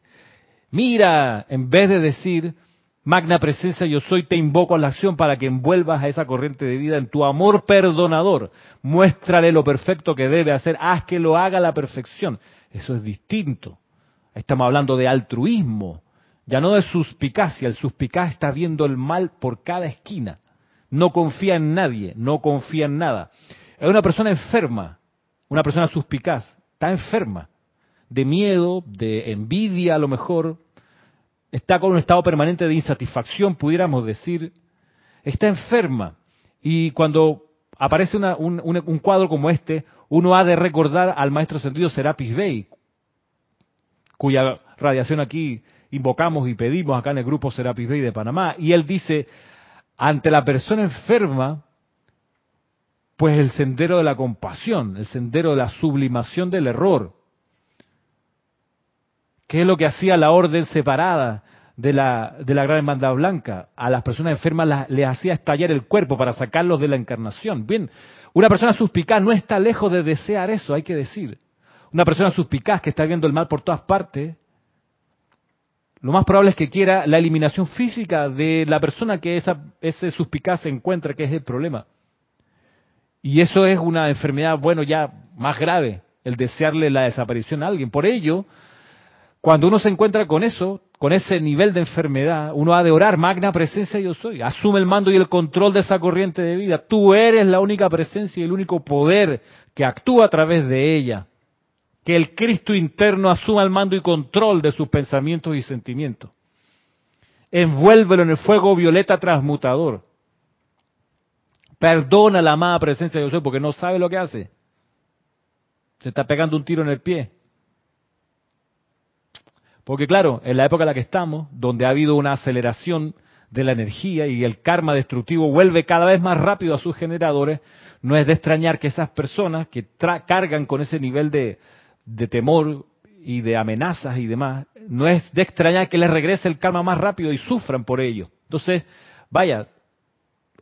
Mira, en vez de decir, Magna presencia yo soy, te invoco a la acción para que envuelvas a esa corriente de vida en tu amor perdonador. Muéstrale lo perfecto que debe hacer, haz que lo haga a la perfección. Eso es distinto. Estamos hablando de altruismo, ya no de suspicacia. El suspicaz está viendo el mal por cada esquina. No confía en nadie, no confía en nada. Es una persona enferma, una persona suspicaz, está enferma, de miedo, de envidia a lo mejor, está con un estado permanente de insatisfacción, pudiéramos decir, está enferma. Y cuando aparece un, un, cuadro como este, uno ha de recordar al maestro sentido Serapis Bey, cuya radiación aquí invocamos y pedimos acá en el grupo Serapis Bey de Panamá. Y él dice, ante la persona enferma, pues el sendero de la compasión, el sendero de la sublimación del error. ¿Qué es lo que hacía la orden separada de la, de la gran hermandad blanca? A las personas enfermas les hacía estallar el cuerpo para sacarlos de la encarnación. Bien, una persona suspicaz no está lejos de desear eso, hay que decir. Una persona suspicaz que está viendo el mal por todas partes, lo más probable es que quiera la eliminación física de la persona que esa, ese suspicaz se encuentra, que es el problema. Y eso es una enfermedad, bueno, ya más grave, el desearle la desaparición a alguien. Por ello, cuando uno se encuentra con eso, con ese nivel de enfermedad, uno ha de orar, magna presencia yo soy. Asume el mando y el control de esa corriente de vida. Tú eres la única presencia y el único poder que actúa a través de ella. Que el Cristo interno asuma el mando y control de sus pensamientos y sentimientos. Envuélvelo en el fuego violeta transmutador. Perdona la amada presencia de Dios porque no sabe lo que hace. Se está pegando un tiro en el pie. Porque claro, en la época en la que estamos, donde ha habido una aceleración de la energía y el karma destructivo vuelve cada vez más rápido a sus generadores, no es de extrañar que esas personas que cargan con ese nivel de, de temor y de amenazas y demás, no es de extrañar que les regrese el karma más rápido y sufran por ello. Entonces, vaya,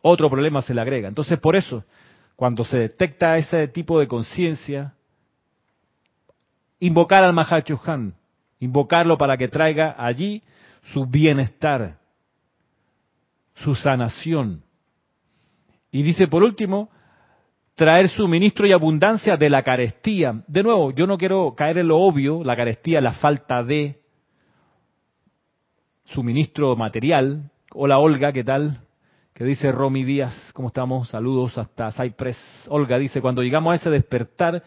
otro problema se le agrega. Entonces, por eso, cuando se detecta ese tipo de conciencia, invocar al Mahachohan, invocarlo para que traiga allí su bienestar, su sanación. Y dice por último, traer suministro y abundancia de la carestía. De nuevo, yo no quiero caer en lo obvio, la carestía, la falta de suministro material. Hola Olga, ¿qué tal? ¿Qué dice Romy Díaz? ¿Cómo estamos? Saludos hasta Cypress. Olga dice, cuando llegamos a ese despertar,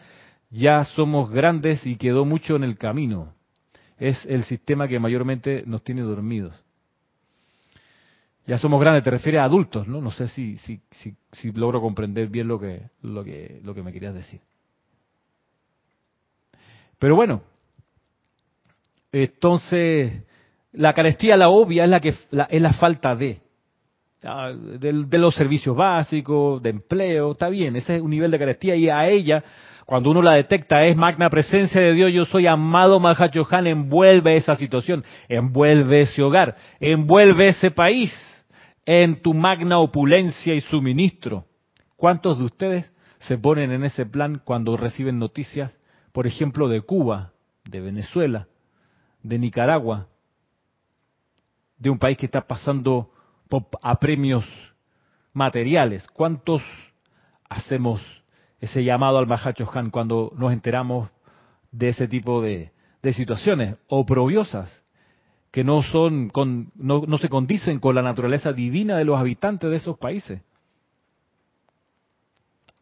ya somos grandes y quedó mucho en el camino. Es el sistema que mayormente nos tiene dormidos. Ya somos grandes, te refieres a adultos, ¿no? No sé si, si, si, logro comprender bien lo que, lo, que, lo que me querías decir. Pero bueno, entonces, la carestía, la obvia, es la, que, es la falta de, ah, de, de, los servicios básicos, de empleo, está bien, ese es un nivel de carestía y a ella cuando uno la detecta es magna presencia de Dios, yo soy amado Mahachohan, envuelve esa situación, envuelve ese hogar, envuelve ese país en tu magna opulencia y suministro. ¿Cuántos de ustedes se ponen en ese plan cuando reciben noticias, por ejemplo, de Cuba, de Venezuela, de Nicaragua, de un país que está pasando a premios materiales? ¿Cuántos hacemos ese llamado al Han cuando nos enteramos de ese tipo de, situaciones oprobiosas que no son no, no se condicen con la naturaleza divina de los habitantes de esos países.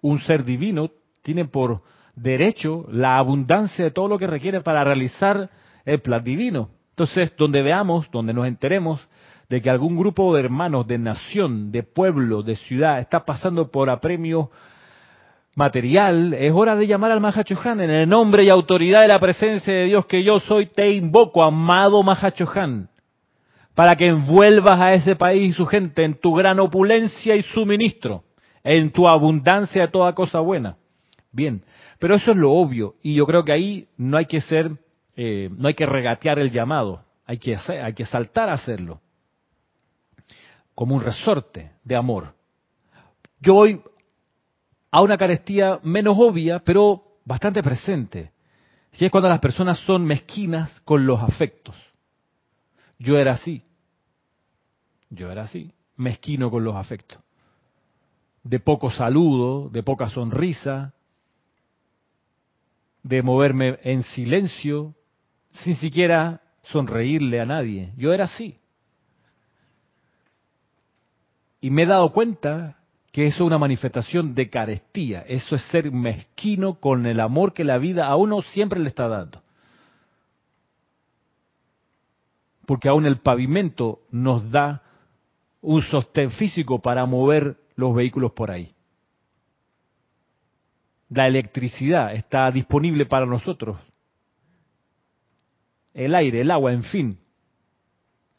Un ser divino tiene por derecho la abundancia de todo lo que requiere para realizar el plan divino. Entonces, donde veamos, donde nos enteremos de que algún grupo de hermanos, de nación, de pueblo, de ciudad, está pasando por apremios material, es hora de llamar al Mahachohan en el nombre y autoridad de la presencia de Dios que yo soy, te invoco, amado Mahachohan, para que envuelvas a ese país y su gente en tu gran opulencia y suministro, en tu abundancia de toda cosa buena. Bien, pero eso es lo obvio y yo creo que ahí no hay que ser, eh, no hay que regatear el llamado, hay que, hacer, hay que saltar a hacerlo, como un resorte de amor. Yo voy a una carestía menos obvia, pero bastante presente. Y es cuando las personas son mezquinas con los afectos. Yo era así. Yo era así, mezquino con los afectos. De poco saludo, de poca sonrisa, de moverme en silencio, sin siquiera sonreírle a nadie. Yo era así. Y me he dado cuenta que eso es una manifestación de carestía, eso es ser mezquino con el amor que la vida a uno siempre le está dando. Porque aún el pavimento nos da un sostén físico para mover los vehículos por ahí. La electricidad está disponible para nosotros. El aire, el agua, en fin.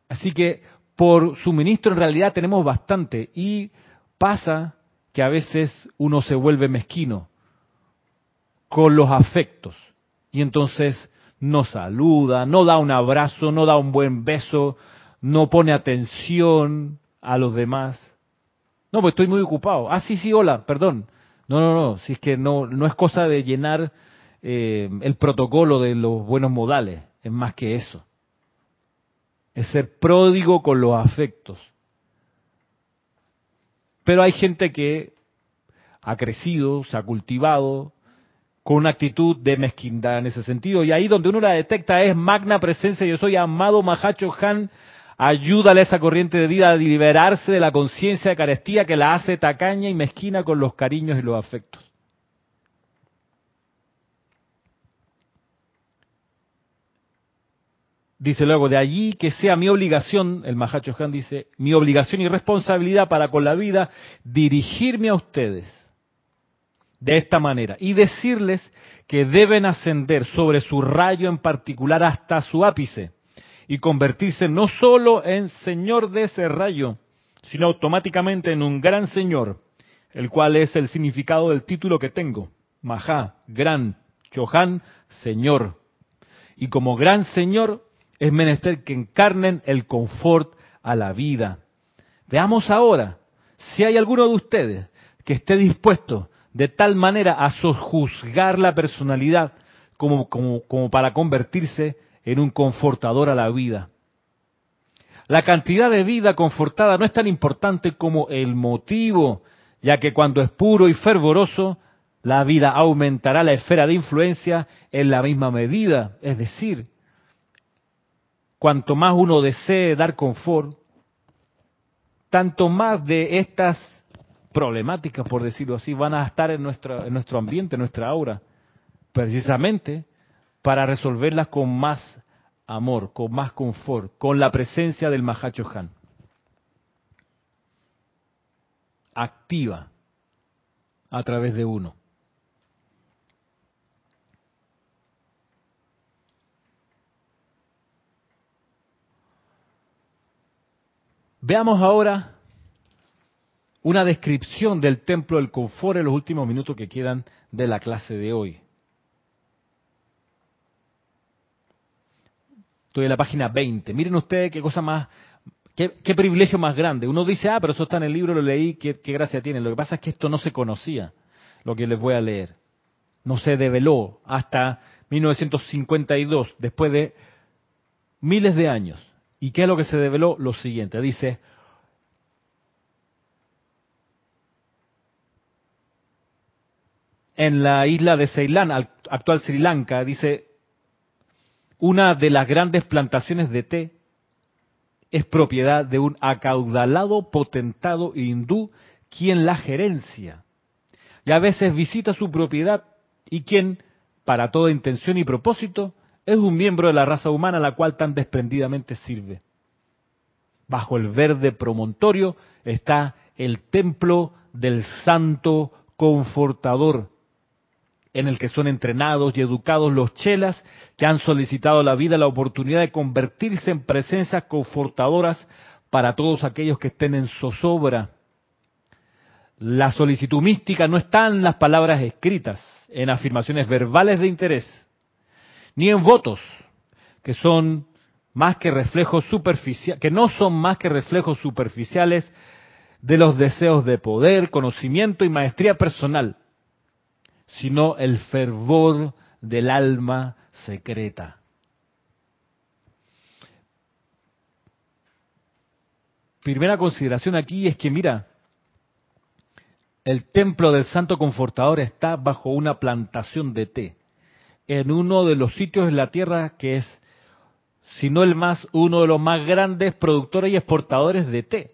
Así que por suministro en realidad tenemos bastante y pasa que a veces uno se vuelve mezquino con los afectos y entonces no saluda, no da un abrazo, no da un buen beso, no pone atención a los demás. No, pues estoy muy ocupado. Ah, sí, sí, hola, perdón. No, no, no, si es que no, no es cosa de llenar eh, el protocolo de los buenos modales, es más que eso. Es ser pródigo con los afectos. Pero hay gente que ha crecido, se ha cultivado con una actitud de mezquindad en ese sentido. Y ahí donde uno la detecta es magna presencia. Yo soy amado Mahacho Han. Ayúdale a esa corriente de vida a liberarse de la conciencia de carestía que la hace tacaña y mezquina con los cariños y los afectos. Dice luego, de allí que sea mi obligación, el Mahacho Han dice, mi obligación y responsabilidad para con la vida, dirigirme a ustedes de esta manera y decirles que deben ascender sobre su rayo en particular hasta su ápice y convertirse no solo en señor de ese rayo, sino automáticamente en un gran señor, el cual es el significado del título que tengo, Maha, gran, Chohan, señor. Y como gran señor es menester que encarnen el confort a la vida. Veamos ahora si hay alguno de ustedes que esté dispuesto de tal manera a sojuzgar la personalidad como, como, como para convertirse en un confortador a la vida. La cantidad de vida confortada no es tan importante como el motivo, ya que cuando es puro y fervoroso, la vida aumentará la esfera de influencia en la misma medida. Es decir, cuanto más uno desee dar confort, tanto más de estas problemáticas, por decirlo así, van a estar en, nuestra, en nuestro ambiente, en nuestra aura, precisamente para resolverlas con más amor, con más confort, con la presencia del Mahacho Han. Activa a través de uno. Veamos ahora una descripción del templo del confort en los últimos minutos que quedan de la clase de hoy. Estoy en la página 20. Miren ustedes qué cosa más, qué, privilegio más grande. Uno dice, ah, pero eso está en el libro, lo leí, qué, gracia tiene. Lo que pasa es que esto no se conocía, lo que les voy a leer. No se develó hasta 1952, después de miles de años. ¿Y qué es lo que se develó? Lo siguiente, dice, en la isla de Ceilán, actual Sri Lanka, dice, una de las grandes plantaciones de té es propiedad de un acaudalado potentado hindú quien la gerencia. Y a veces visita su propiedad y quien, para toda intención y propósito, es un miembro de la raza humana a la cual tan desprendidamente sirve. Bajo el verde promontorio está el templo del santo confortador, en el que son entrenados y educados los chelas que han solicitado la vida la oportunidad de convertirse en presencias confortadoras para todos aquellos que estén en zozobra. La solicitud mística no está en las palabras escritas, en afirmaciones verbales de interés, ni en votos, que son más que reflejos superficiales, que no son más que reflejos superficiales de los deseos de poder, conocimiento y maestría personal, sino el fervor del alma secreta. Primera consideración aquí es que, mira, el templo del Santo Confortador está bajo una plantación de té en uno de los sitios en la tierra que es, si no el más, uno de los más grandes productores y exportadores de té.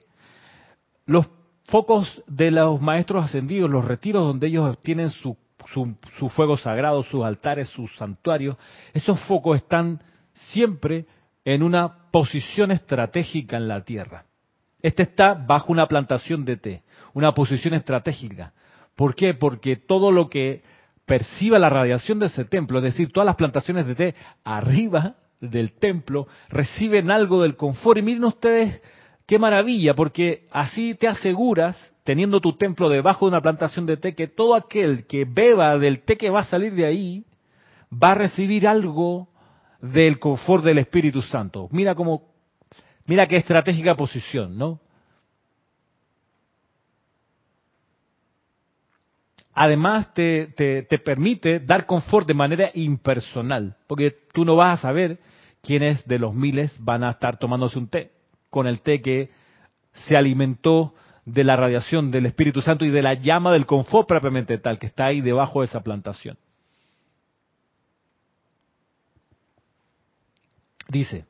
Los focos de los maestros ascendidos, los retiros donde ellos tienen su, su, fuego sagrado, sus altares, sus santuarios, esos focos están siempre en una posición estratégica en la tierra. Este está bajo una plantación de té, una posición estratégica. ¿Por qué? Porque todo lo que perciba la radiación de ese templo, es decir, todas las plantaciones de té arriba del templo reciben algo del confort. Y miren ustedes qué maravilla, porque así te aseguras, teniendo tu templo debajo de una plantación de té, que todo aquel que beba del té que va a salir de ahí va a recibir algo del confort del Espíritu Santo. Mira cómo, mira qué estratégica posición, ¿no? Además te, permite dar confort de manera impersonal, porque tú no vas a saber quiénes de los miles van a estar tomándose un té, con el té que se alimentó de la radiación del Espíritu Santo y de la llama del confort propiamente tal, que está ahí debajo de esa plantación. Dice,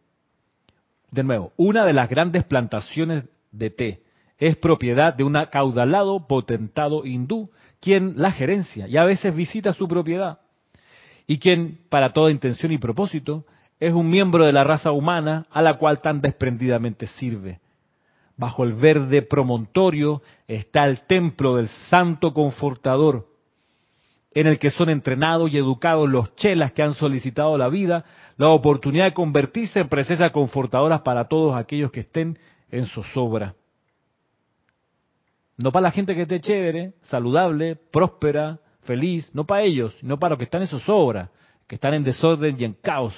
de nuevo, una de las grandes plantaciones de té es propiedad de un acaudalado potentado hindú quien la gerencia y a veces visita su propiedad y quien, para toda intención y propósito, es un miembro de la raza humana a la cual tan desprendidamente sirve. Bajo el verde promontorio está el templo del Santo Confortador, en el que son entrenados y educados los chelas que han solicitado la vida, la oportunidad de convertirse en presencias confortadoras para todos aquellos que estén en zozobra. No para la gente que esté chévere, saludable, próspera, feliz, no para ellos, no para los que están en zozobra, que están en desorden y en caos,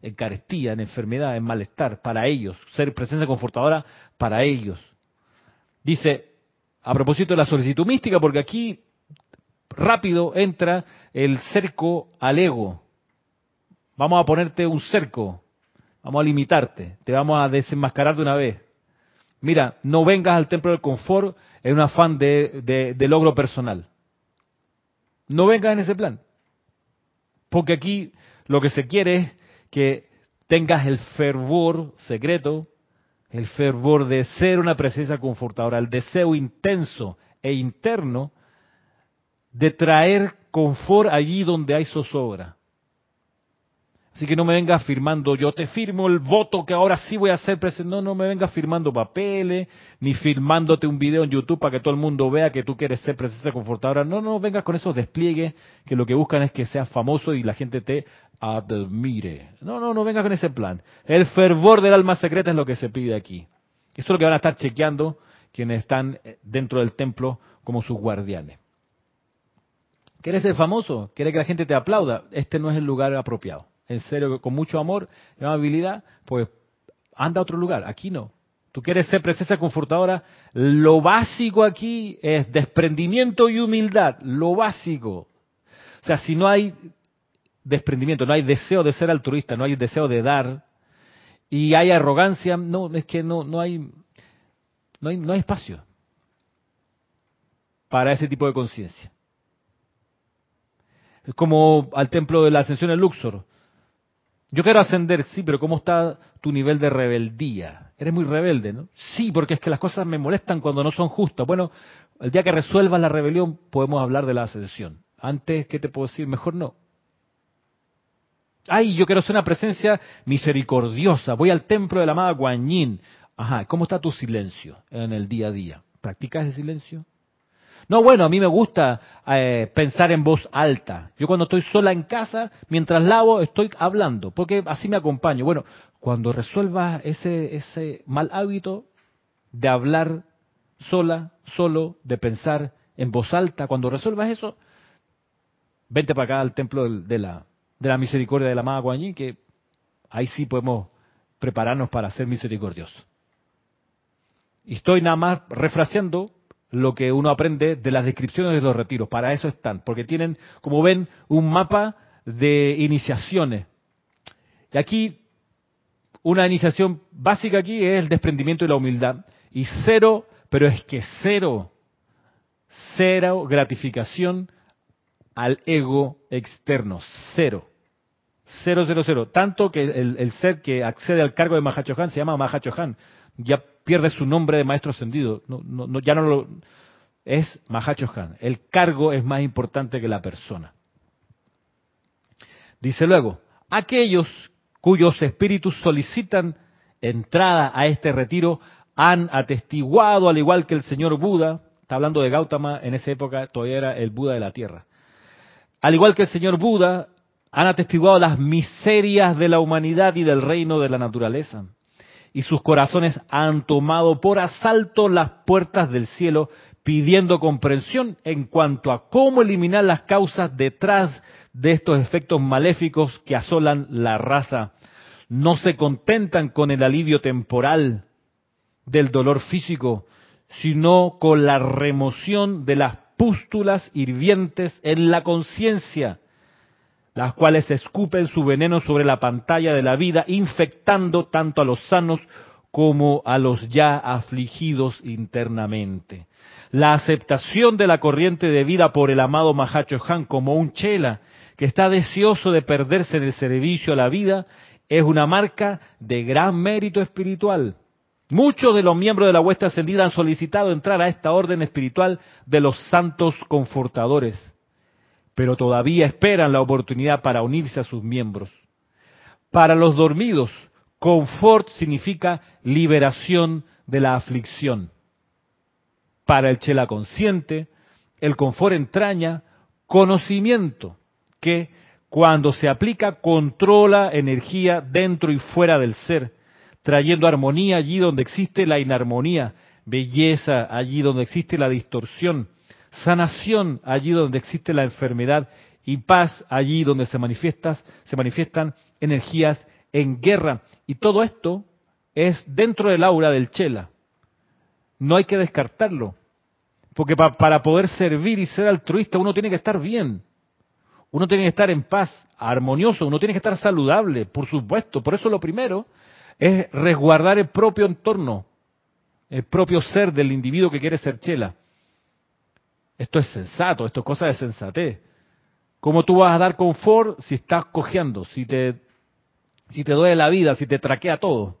en carestía, en enfermedad, en malestar, para ellos, ser presencia confortadora para ellos. Dice, a propósito de la solicitud mística, porque aquí rápido entra el cerco al ego. Vamos a ponerte un cerco, vamos a limitarte, te vamos a desenmascarar de una vez. Mira, no vengas al templo del confort en un afán de, de logro personal. No vengas en ese plan. Porque aquí lo que se quiere es que tengas el fervor secreto, el fervor de ser una presencia confortadora, el deseo intenso e interno de traer confort allí donde hay zozobra. Así que no me vengas firmando, yo te firmo el voto que ahora sí voy a hacer presidente. No, no me vengas firmando papeles, ni firmándote un video en YouTube para que todo el mundo vea que tú quieres ser presencia confortadora. No, no vengas con esos despliegues que lo que buscan es que seas famoso y la gente te admire. No, no, no vengas con ese plan. El fervor del alma secreta es lo que se pide aquí. Esto es lo que van a estar chequeando quienes están dentro del templo como sus guardianes. ¿Quieres ser famoso? ¿Quieres que la gente te aplauda? Este no es el lugar apropiado. En serio, con mucho amor y amabilidad, pues anda a otro lugar. Aquí no. Tú quieres ser presencia confortadora. Lo básico aquí es desprendimiento y humildad. Lo básico. O sea, si no hay desprendimiento, no hay deseo de ser altruista, no hay deseo de dar, y hay arrogancia, no, es que no, no hay, no hay, no hay espacio para ese tipo de conciencia. Es como al templo de la ascensión en Luxor. Yo quiero ascender, sí, pero ¿cómo está tu nivel de rebeldía? Eres muy rebelde, ¿no? Sí, porque es que las cosas me molestan cuando no son justas. Bueno, el día que resuelvas la rebelión podemos hablar de la ascensión. Antes, ¿qué te puedo decir? Mejor no. Ay, yo quiero ser una presencia misericordiosa. Voy al templo de la amada Guanyin. Ajá, ¿cómo está tu silencio en el día a día? ¿Practicas ese silencio? No, bueno, a mí me gusta eh, pensar en voz alta. Yo cuando estoy sola en casa, mientras lavo, estoy hablando, porque así me acompaño. Bueno, cuando resuelvas ese, ese mal hábito de hablar sola, solo, de pensar en voz alta, cuando resuelvas eso, vente para acá al templo de la, de la misericordia de la amada Guanyin, que ahí sí podemos prepararnos para ser misericordiosos. Y estoy nada más refraseando lo que uno aprende de las descripciones de los retiros. Para eso están, porque tienen, como ven, un mapa de iniciaciones. Y aquí, una iniciación básica aquí es el desprendimiento y la humildad. Y cero, pero es que cero, cero gratificación al ego externo. Cero. Cero, cero, cero. Tanto que el, ser que accede al cargo de Mahachohan se llama Mahachohan. Ya pierde su nombre de maestro ascendido. No, no, ya no lo. Es Mahachohan. El cargo es más importante que la persona. Dice luego: aquellos cuyos espíritus solicitan entrada a este retiro han atestiguado, al igual que el señor Buda, está hablando de Gautama, en esa época todavía era el Buda de la tierra, al igual que el señor Buda, han atestiguado las miserias de la humanidad y del reino de la naturaleza. Y sus corazones han tomado por asalto las puertas del cielo, pidiendo comprensión en cuanto a cómo eliminar las causas detrás de estos efectos maléficos que asolan la raza. No se contentan con el alivio temporal del dolor físico, sino con la remoción de las pústulas hirvientes en la conciencia, las cuales escupen su veneno sobre la pantalla de la vida, infectando tanto a los sanos como a los ya afligidos internamente. La aceptación de la corriente de vida por el amado Mahacho Han como un chela que está deseoso de perderse en el servicio a la vida es una marca de gran mérito espiritual. Muchos de los miembros de la huesta ascendida han solicitado entrar a esta orden espiritual de los santos confortadores, pero todavía esperan la oportunidad para unirse a sus miembros. Para los dormidos, confort significa liberación de la aflicción. Para el chela consciente, el confort entraña conocimiento que cuando se aplica controla energía dentro y fuera del ser, trayendo armonía allí donde existe la inarmonía, belleza allí donde existe la distorsión, sanación allí donde existe la enfermedad y paz allí donde se manifiestan, se manifiestan energías en guerra. Y todo esto es dentro del aura del Chela. No hay que descartarlo. Porque para poder servir y ser altruista uno tiene que estar bien. Uno tiene que estar en paz, armonioso, uno tiene que estar saludable, por supuesto. Por eso lo primero es resguardar el propio entorno, el propio ser del individuo que quiere ser chela. Esto es sensato, esto es cosa de sensatez. ¿Cómo tú vas a dar confort si estás cojeando, si te, si te duele la vida, si te traquea todo?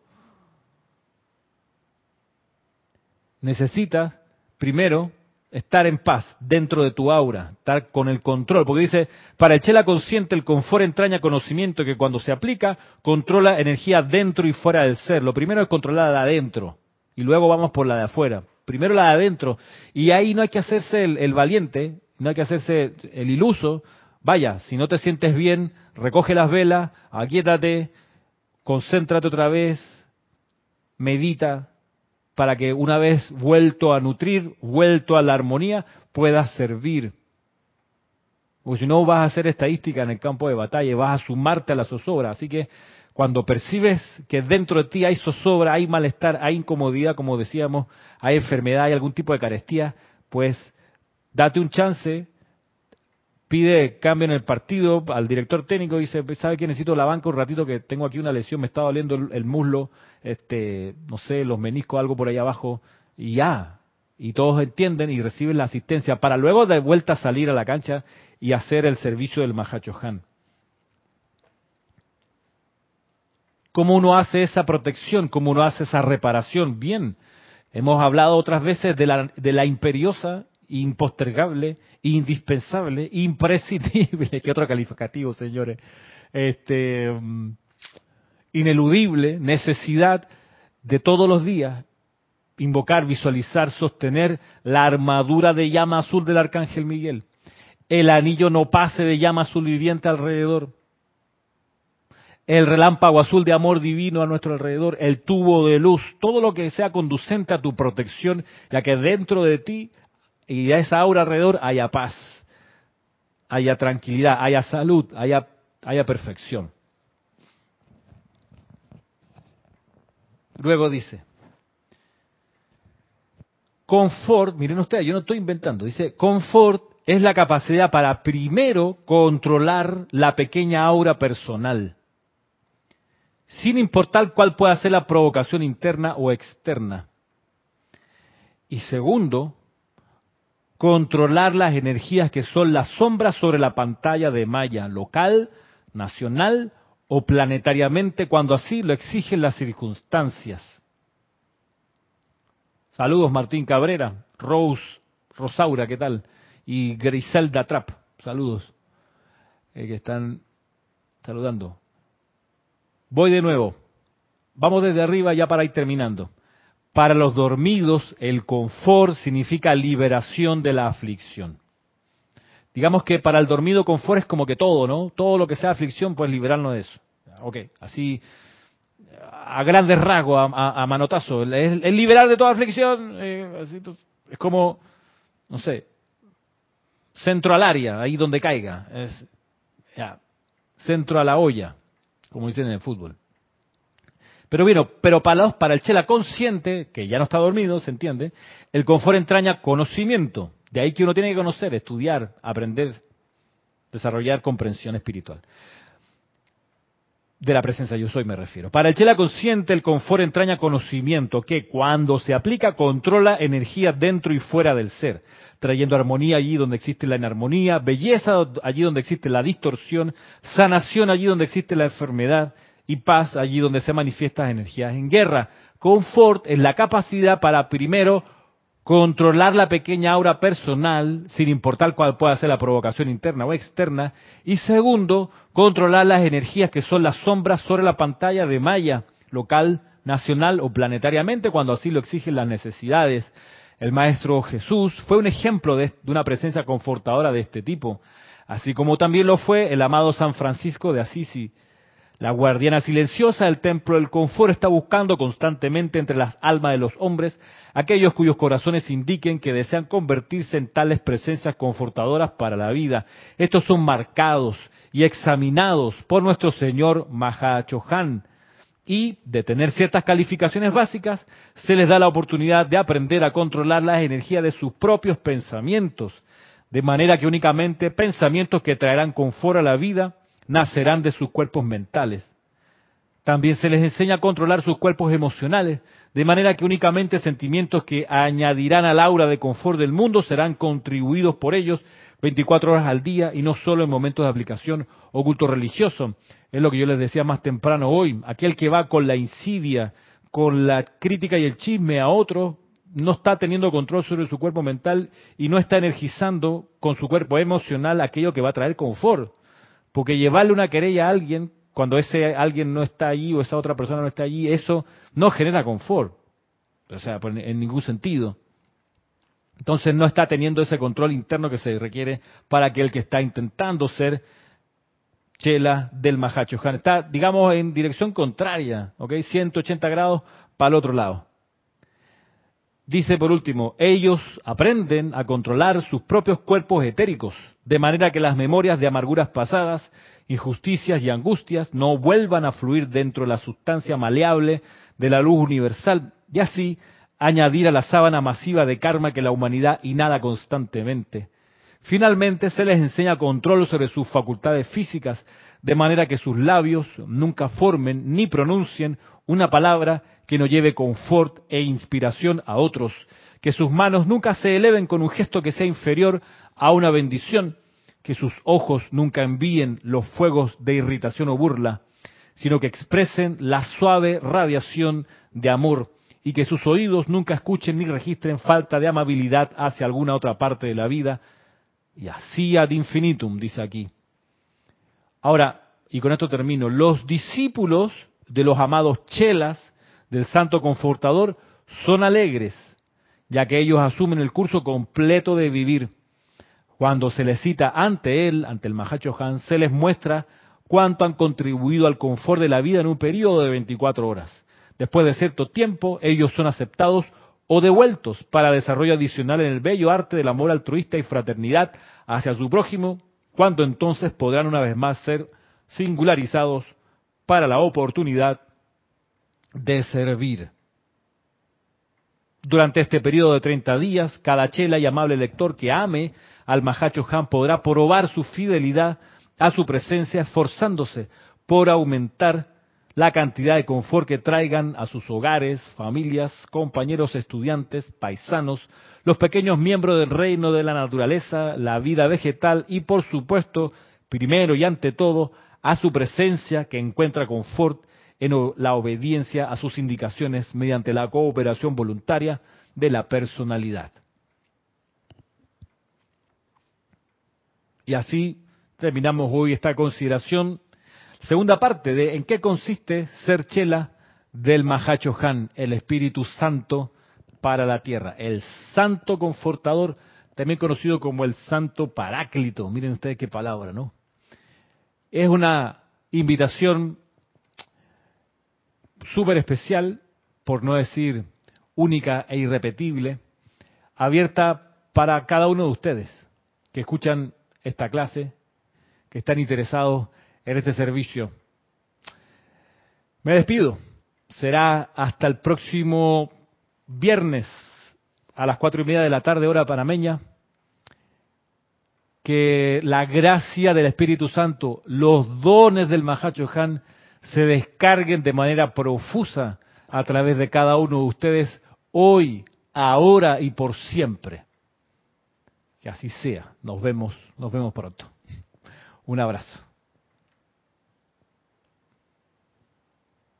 Necesitas, primero, estar en paz dentro de tu aura, estar con el control, porque dice, para el chela consciente el confort entraña conocimiento que cuando se aplica controla energía dentro y fuera del ser. Lo primero es controlar la de adentro y luego vamos por la de afuera. Primero la de adentro y ahí no hay que hacerse el, valiente, no hay que hacerse el iluso. Vaya, si no te sientes bien, recoge las velas, aquíétate, concéntrate otra vez, medita, para que una vez vuelto a nutrir, vuelto a la armonía, puedas servir. Porque si no vas a hacer estadística en el campo de batalla, vas a sumarte a la zozobra. Así que cuando percibes que dentro de ti hay zozobra, hay malestar, hay incomodidad, como decíamos, hay enfermedad, hay algún tipo de carestía, pues date un chance, pide cambio en el partido al director técnico, dice, ¿sabe que necesito la banca un ratito que tengo aquí una lesión, me está doliendo el, muslo, este, no sé, los meniscos, algo por ahí abajo, y ya. Y todos entienden y reciben la asistencia para luego de vuelta salir a la cancha y hacer el servicio del Mahachohan. ¿Cómo uno hace esa protección? ¿Cómo uno hace esa reparación? Bien, hemos hablado otras veces de la, imperiosa impostergable, indispensable, imprescindible, que otro calificativo, señores, este, mm, ineludible necesidad de todos los días invocar, visualizar, sostener la armadura de llama azul del arcángel Miguel, el anillo no pase de llama azul viviente alrededor, el relámpago azul de amor divino a nuestro alrededor, el tubo de luz, todo lo que sea conducente a tu protección, ya que dentro de ti y a esa aura alrededor haya paz, haya tranquilidad, haya salud, haya, haya perfección. Luego dice, confort, miren ustedes, yo no estoy inventando, dice, confort es la capacidad para primero controlar la pequeña aura personal, sin importar cuál pueda ser la provocación interna o externa. Y segundo, controlar las energías que son las sombras sobre la pantalla de malla local, nacional o planetariamente cuando así lo exigen las circunstancias. Saludos Martín Cabrera, Rose, Rosaura, ¿qué tal? Y Griselda Trap, saludos, eh, que están saludando. Voy de nuevo. Vamos desde arriba ya para ir terminando. Para los dormidos, el confort significa liberación de la aflicción. Digamos que para el dormido confort es como que todo, ¿no? Todo lo que sea aflicción, pues liberarnos de eso. Ok, así a grandes rasgos, a, manotazo. Es, liberar de toda aflicción. Eh, es como, no sé, centro al área, ahí donde caiga. Es, ya, centro a la olla, como dicen en el fútbol. Pero bueno, pero para, para el chela consciente, que ya no está dormido, se entiende, el confort entraña conocimiento. De ahí que uno tiene que conocer, estudiar, aprender, desarrollar comprensión espiritual. De la presencia yo soy me refiero. Para el chela consciente el confort entraña conocimiento que cuando se aplica controla energía dentro y fuera del ser, trayendo armonía allí donde existe la inarmonía, belleza allí donde existe la distorsión, sanación allí donde existe la enfermedad, y paz allí donde se manifiestan energías en guerra. Confort es la capacidad para primero controlar la pequeña aura personal, sin importar cuál pueda ser la provocación interna o externa, y segundo, controlar las energías que son las sombras sobre la pantalla de malla, local, nacional o planetariamente, cuando así lo exigen las necesidades. El Maestro Jesús fue un ejemplo de, una presencia confortadora de este tipo, así como también lo fue el amado San Francisco de Asisi, la guardiana silenciosa del templo del confort está buscando constantemente entre las almas de los hombres aquellos cuyos corazones indiquen que desean convertirse en tales presencias confortadoras para la vida. Estos son marcados y examinados por nuestro Señor Mahachohan. Y de tener ciertas calificaciones básicas, se les da la oportunidad de aprender a controlar las energías de sus propios pensamientos, de manera que únicamente pensamientos que traerán confort a la vida nacerán de sus cuerpos mentales. También se les enseña a controlar sus cuerpos emocionales, de manera que únicamente sentimientos que añadirán al aura de confort del mundo serán contribuidos por ellos 24 horas al día y no solo en momentos de aplicación o culto religioso. Es lo que yo les decía más temprano hoy. Aquel que va con la insidia, con la crítica y el chisme a otro, no está teniendo control sobre su cuerpo mental y no está energizando con su cuerpo emocional aquello que va a traer confort. Porque llevarle una querella a alguien cuando ese alguien no está allí o esa otra persona no está allí, eso no genera confort. O sea, pues, en ningún sentido. Entonces no está teniendo ese control interno que se requiere para que el que está intentando ser chela del Mahacho Está, digamos, en dirección contraria, ¿ok? 180 grados para el otro lado. Dice por último, ellos aprenden a controlar sus propios cuerpos etéricos, de manera que las memorias de amarguras pasadas, injusticias y angustias no vuelvan a fluir dentro de la sustancia maleable de la luz universal, y así añadir a la sábana masiva de karma que la humanidad inhala constantemente. Finalmente se les enseña control sobre sus facultades físicas, de manera que sus labios nunca formen ni pronuncien una palabra que no lleve confort e inspiración a otros, que sus manos nunca se eleven con un gesto que sea inferior a una bendición, que sus ojos nunca envíen los fuegos de irritación o burla, sino que expresen la suave radiación de amor y que sus oídos nunca escuchen ni registren falta de amabilidad hacia alguna otra parte de la vida, y así ad infinitum, dice aquí. Ahora, y con esto termino, los discípulos de los amados chelas del Santo Confortador son alegres, ya que ellos asumen el curso completo de vivir. Cuando se les cita ante él, ante el Mahacho Han, se les muestra cuánto han contribuido al confort de la vida en un periodo de 24 horas. Después de cierto tiempo, ellos son aceptados o devueltos para desarrollo adicional en el bello arte del amor altruista y fraternidad hacia su prójimo, cuando entonces podrán una vez más ser singularizados para la oportunidad de servir. Durante este periodo de 30 días, cada chela y amable lector que ame al Mahacho Han podrá probar su fidelidad a su presencia, esforzándose por aumentar la cantidad de confort que traigan a sus hogares, familias, compañeros estudiantes, paisanos, los pequeños miembros del reino de la naturaleza, la vida vegetal y, por supuesto, primero y ante todo, a su presencia que encuentra confort en la obediencia a sus indicaciones mediante la cooperación voluntaria de la personalidad. Y así terminamos hoy esta consideración. Segunda parte de en qué consiste ser chela del Mahacho Han, el Espíritu Santo para la tierra, el Santo Confortador, también conocido como el Santo Paráclito. Miren ustedes qué palabra, ¿no? Es una invitación súper especial, por no decir única e irrepetible, abierta para cada uno de ustedes que escuchan esta clase, que están interesados en este servicio. Me despido. Será hasta el próximo viernes a las cuatro y media de la tarde, hora panameña que la gracia del Espíritu Santo, los dones del Mahacho Han se descarguen de manera profusa a través de cada uno de ustedes hoy, ahora y por siempre. Que así sea. Nos vemos, nos vemos pronto. Un abrazo.